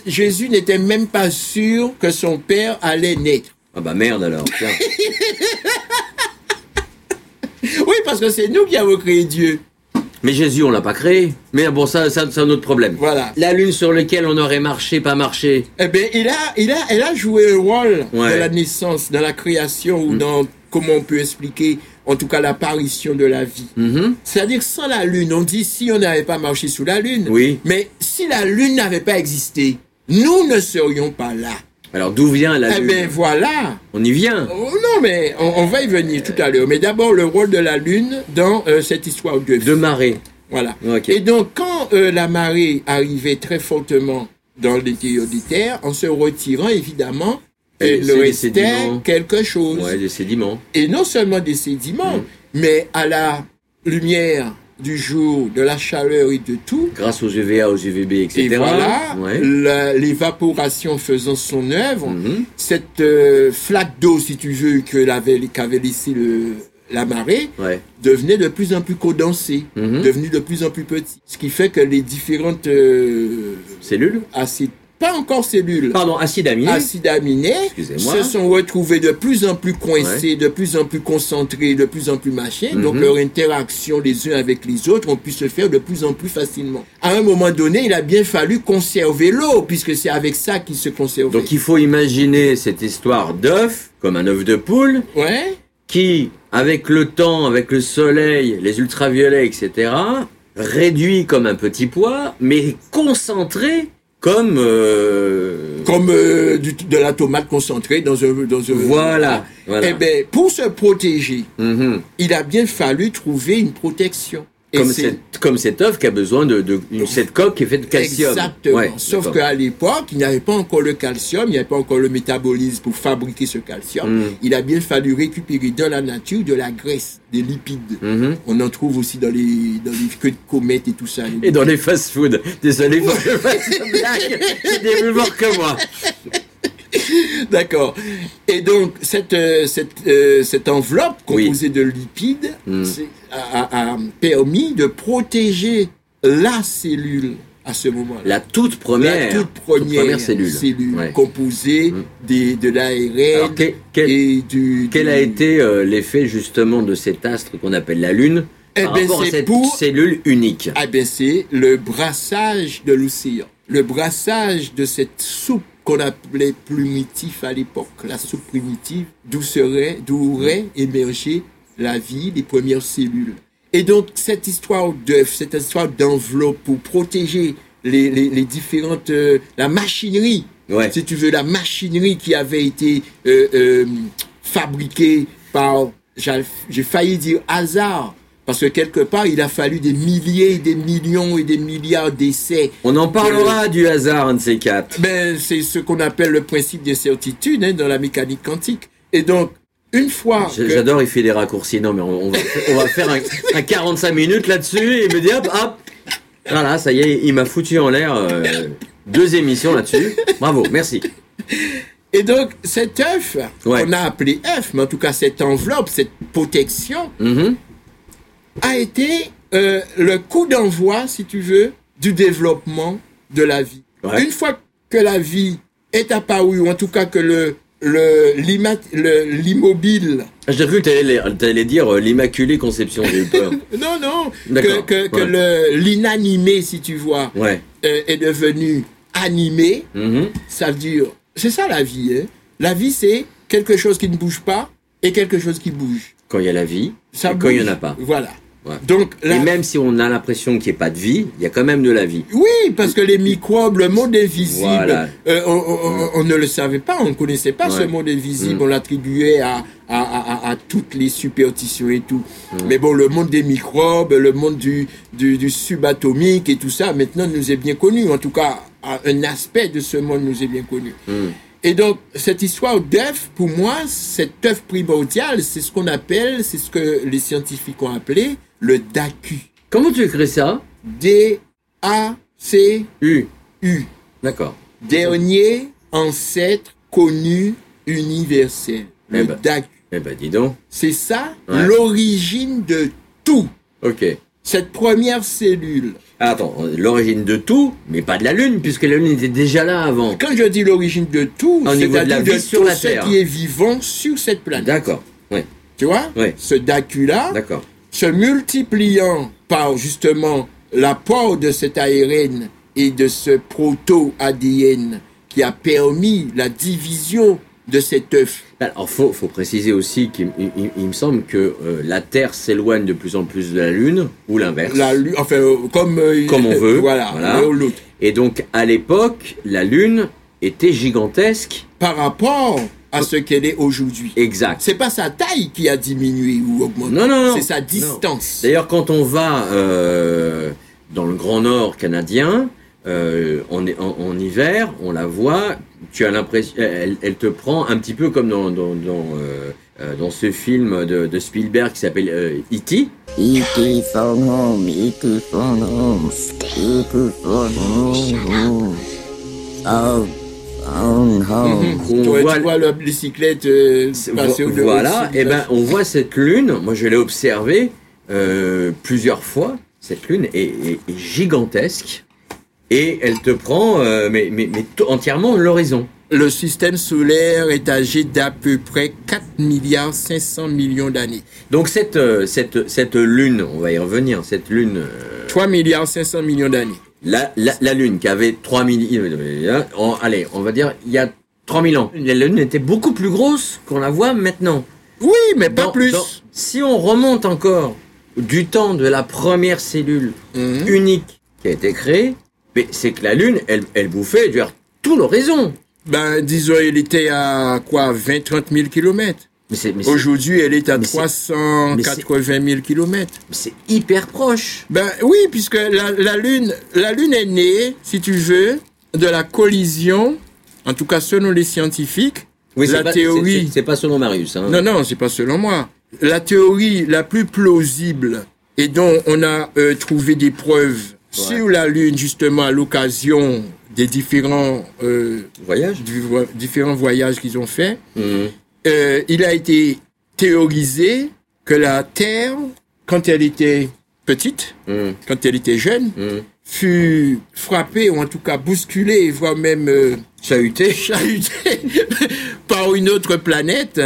Jésus n'était même pas sûr que son père allait naître. Ah bah merde alors. tiens. Oui, parce que c'est nous qui avons créé Dieu. Mais Jésus, on l'a pas créé. Mais bon, ça, ça c'est un autre problème. Voilà. La lune sur laquelle on aurait marché, pas marché. Eh bien, il a, il a, elle a joué un rôle Ouais. Mm. dans la naissance, dans la création ou dans comment on peut expliquer, en tout cas, l'apparition de la vie. Mhm. C'est-à-dire sans la Lune, on dit si on n'avait pas marché sous la Lune. Oui. Mais si la Lune n'avait pas existé, nous ne serions pas là. Alors d'où vient la eh lune? bien, voilà. On y vient. Oh, non, mais on, on va y venir tout à l'heure. Mais d'abord, le rôle de la Lune dans euh, cette histoire de De marée. voilà. Et donc, quand euh, la marée arrivait très fortement dans des terres, en se retirant, évidemment, Elle il restait quelque chose. Ouais, des sédiments. Et non seulement des sédiments, Mm. mais à la lumière du jour, de la chaleur et de tout. Grâce aux UVA, aux UVB, etc. Et voilà, Ouais. l'évaporation faisant son œuvre, Mhm. cette euh, flaque d'eau, si tu veux, que l'avait, qu'avait laissé le, la marée, Ouais. devenait de plus en plus condensée, Mhm. devenue de plus en plus petite. Ce qui fait que les différentes euh, Cellules acides, pas encore cellules, Pardon, acide aminé. acides aminés, Excusez-moi. se sont retrouvés de plus en plus coincés, de plus en plus concentrés, de plus en plus machins. Donc Mhm. leur interaction les uns avec les autres ont pu se faire de plus en plus facilement. À un moment donné, il a bien fallu conserver l'eau, puisque c'est avec ça qu'il se conservait. Donc il faut imaginer cette histoire d'œuf, comme un œuf de poule, Ouais, qui, avec le temps, avec le soleil, les ultraviolets, etc., réduit comme un petit pois, mais concentré comme... euh, comme euh, du- de la tomate concentrée dans un... Dans un Voilà, voilà. Eh bien, pour se protéger, Mhm. il a bien fallu trouver une protection. Comme, cette- comme cet œuf qui a besoin de, de une- cette coque qui est faite de calcium. Exactement. Ouais, Sauf qu'à l'époque, il n'y avait pas encore le calcium, il n'y avait pas encore le métabolisme pour fabriquer ce calcium. Mm. Il a bien fallu récupérer dans la nature de la graisse, des lipides. Mhm. On en trouve aussi dans les, dans les queues de comètes et tout ça. Et dans les fast-food. Désolé pour cette blague. C'est des que moi. D'accord. Et donc, cette, euh, cette, euh, cette enveloppe Oui. composée de lipides Mm. c'est- a, permis de protéger la cellule à ce moment-là. La toute première. La toute première, cellule. Ouais. composée Mm. des, de l'ARN quel, et du... quel du- a été euh, l'effet justement de cet astre qu'on appelle la Lune Eh par ben, rapport à c'est cette pour- cellule unique? Ben, c'est le brassage de l'océan. Le brassage de cette soupe qu'on appelait primitif à l'époque, la soupe primitive, d'où serait, d'où aurait émergé la vie, les premières cellules. Et donc, cette histoire d'œuf, cette histoire d'enveloppe pour protéger les, les, les différentes, euh, la machinerie, Ouais. si tu veux, la machinerie qui avait été euh, euh, fabriquée par, j'ai failli dire hasard, parce que quelque part, il a fallu des milliers, des millions et des milliards d'essais. On en parlera du hasard, un de ces quatre. Ben, c'est ce qu'on appelle le principe des certitudes hein, dans la mécanique quantique. Et donc, une fois que... J'adore, il fait des raccourcis. Non, mais on, on va, on va faire un, un 45 minutes là-dessus et il me dit hop, hop. Voilà, ça y est, il m'a foutu en l'air euh, deux émissions là-dessus. Bravo, merci. Et donc, cet œuf, Ouais. on a appelé œuf, mais en tout cas, cette enveloppe, cette protection, Mhm. a été euh, le coup d'envoi, si tu veux, du développement de la vie. Ouais. Une fois que la vie est apparue, ou en tout cas que le- l'immobile J'ai cru que t'allais, t'allais dire euh, l'Immaculée Conception, j'ai eu peur. non non que, que, ouais. l'inanimé si tu vois Ouais. euh, est devenu animé Mhm. ça veut dire c'est ça la vie hein. la vie c'est quelque chose qui ne bouge pas et quelque chose qui bouge Quand il y a la vie, ça et bouge. quand il n'y en a pas. voilà Ouais. donc la- Et même si on a l'impression qu'il n'y ait pas de vie, il y a quand même de la vie. Oui, parce que les microbes, le monde invisible, Voilà. euh, on, on- ne le savait pas, on ne connaissait pas ce monde invisible, Mm. on l'attribuait à, à, à- à- à toutes les superstitions et tout. Mm. Mais bon, le monde des microbes, le monde du, du, du subatomique et tout ça, maintenant nous est bien connu. En tout cas, un aspect de ce monde nous est bien connu. Mm. Et donc, cette histoire d'œuf, pour moi, cet œuf primordial, c'est ce qu'on appelle, c'est ce que les scientifiques ont appelé le DACU. Comment tu écris ça? D-A-C-U. U. D'accord. Dernier ancêtre connu universel. Eh Le ben. DACU. Eh ben, dis donc. C'est ça Ouais. l'origine de tout. Ok. Cette première cellule. Ah, Attends, l'origine de tout, mais pas de la Lune, puisque la Lune était déjà là avant. Quand je dis l'origine de tout, de c'est-à-dire de, sur tout la ce Terre. qui est vivant sur cette planète. D'accord. Ouais. Tu vois? Ouais. Ce DACU-là, D'accord. Se multipliant par justement l'apport de cet ARN et de ce proto-ADN qui a permis la division de cet œuf. Alors, faut, faut préciser aussi qu'il il- il- il me semble que euh, la Terre s'éloigne de plus en plus de la Lune, ou l'inverse. La, lu- enfin, euh, comme, euh, Comme on veut, Voilà, voilà. Et donc, à l'époque, la Lune était gigantesque. Par rapport à ce qu'elle est aujourd'hui. Exact. C'est pas sa taille qui a diminué ou augmenté. Non, non, non. C'est sa distance. D'ailleurs, quand on va euh, dans le Grand Nord canadien, euh, en, en- en hiver, on la voit, tu as l'impression, elle, elle te prend un petit peu comme dans, dans, dans, euh, euh, dans ce film de, de Spielberg qui s'appelle euh, E.T. E.T. phone home, E.T. phone home, E.T. phone home. Oh, phone home. Mhm. On Tu vois- voit- tu vois la bicyclette euh, passer au-dessus Voilà, et ben village. on voit cette lune, moi je l'ai observée euh, plusieurs fois, cette lune est, est- est gigantesque et elle te prend euh, mais, mais, mais t- entièrement l'horizon. Le système solaire est âgé d'à peu près 4 milliards 500 millions d'années. Donc cette, cette, cette lune, on va y revenir, cette lune, euh, 3 milliards 500 millions d'années. La, la, la lune qui avait 3000, euh, en- allez, on va dire il y a 3000 ans, la lune était beaucoup plus grosse qu'on la voit maintenant. Oui, mais pas Dans- plus. dans- si on remonte encore du temps de la première cellule Mhm. unique qui a été créée, c'est que la Lune, elle, elle bouffait dire, tout l'horizon. Ben, disons, il était à quoi 20-30 000 kilomètres. Mais Aujourd'hui, elle est à mais c'est- 380 000 kilomètres. c'est hyper proche. Ben oui, puisque la, la Lune, la Lune est née, si tu veux, de la collision, en tout cas selon les scientifiques, Oui, la pas- théorie. c'est- pas selon Marius. Hein. Non, non, c'est pas selon moi. La théorie la plus plausible et dont on a euh, trouvé des preuves sur la Lune, justement, à l'occasion des différents, euh, Voyage. du vo- différents voyages qu'ils ont faits, Mhm. Euh, il a été théorisé que la Terre, quand elle était petite, Mhm. quand elle était jeune, Mhm. fut frappée, ou en tout cas bousculée, voire même euh, Chahuté. chahutée par une autre planète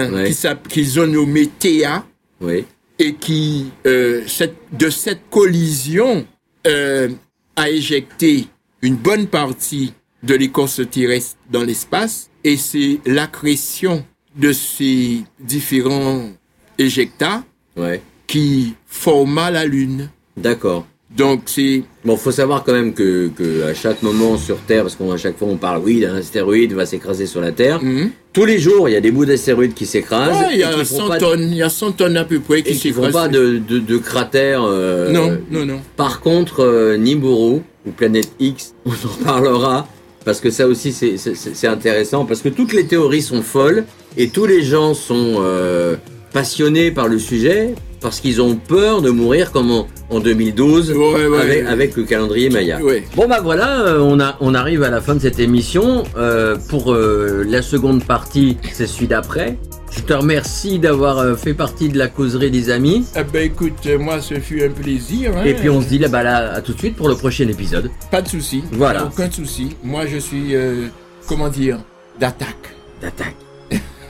qu'ils ont nommée Théa Oui. et qui, euh, cette- de cette collision, euh, a éjecté une bonne partie de l'écorce terrestre dans l'espace et c'est l'accrétion de ces différents éjectats Ouais. qui forma la Lune. D'accord. Donc c'est Bon, faut savoir quand même que, que à chaque moment sur Terre, parce qu'à chaque fois on parle, oui, d'un astéroïde va s'écraser sur la Terre. Mhm. Tous les jours, il y a des bouts d'astéroïdes qui s'écrasent. Ouais, il y a qui font 100 pas- tonnes, il y a 100 tonnes à peu près qui et qui font s'écrasent. pas de, de, de cratères. euh, Non, non, non. Par contre, euh, Nibiru ou Planète X, on en parlera parce que ça aussi c'est intéressant parce que toutes les théories sont folles et tous les gens sont euh, passionnés par le sujet parce qu'ils ont peur de mourir comme en, en 2012 Ouais, ouais, avec, ouais. avec le calendrier Maya. Bon bah voilà, euh, on, a, on arrive à la fin de cette émission. Euh, pour euh, la seconde partie, c'est celui d'après. Je te remercie d'avoir fait partie de la causerie des amis. Eh ben écoute, moi ce fut un plaisir. hein. Et puis on se dit là, bah, là, à tout de suite pour le prochain épisode. Pas de souci. Voilà. Aucun souci. Moi je suis, euh, comment dire, d'attaque. D'attaque.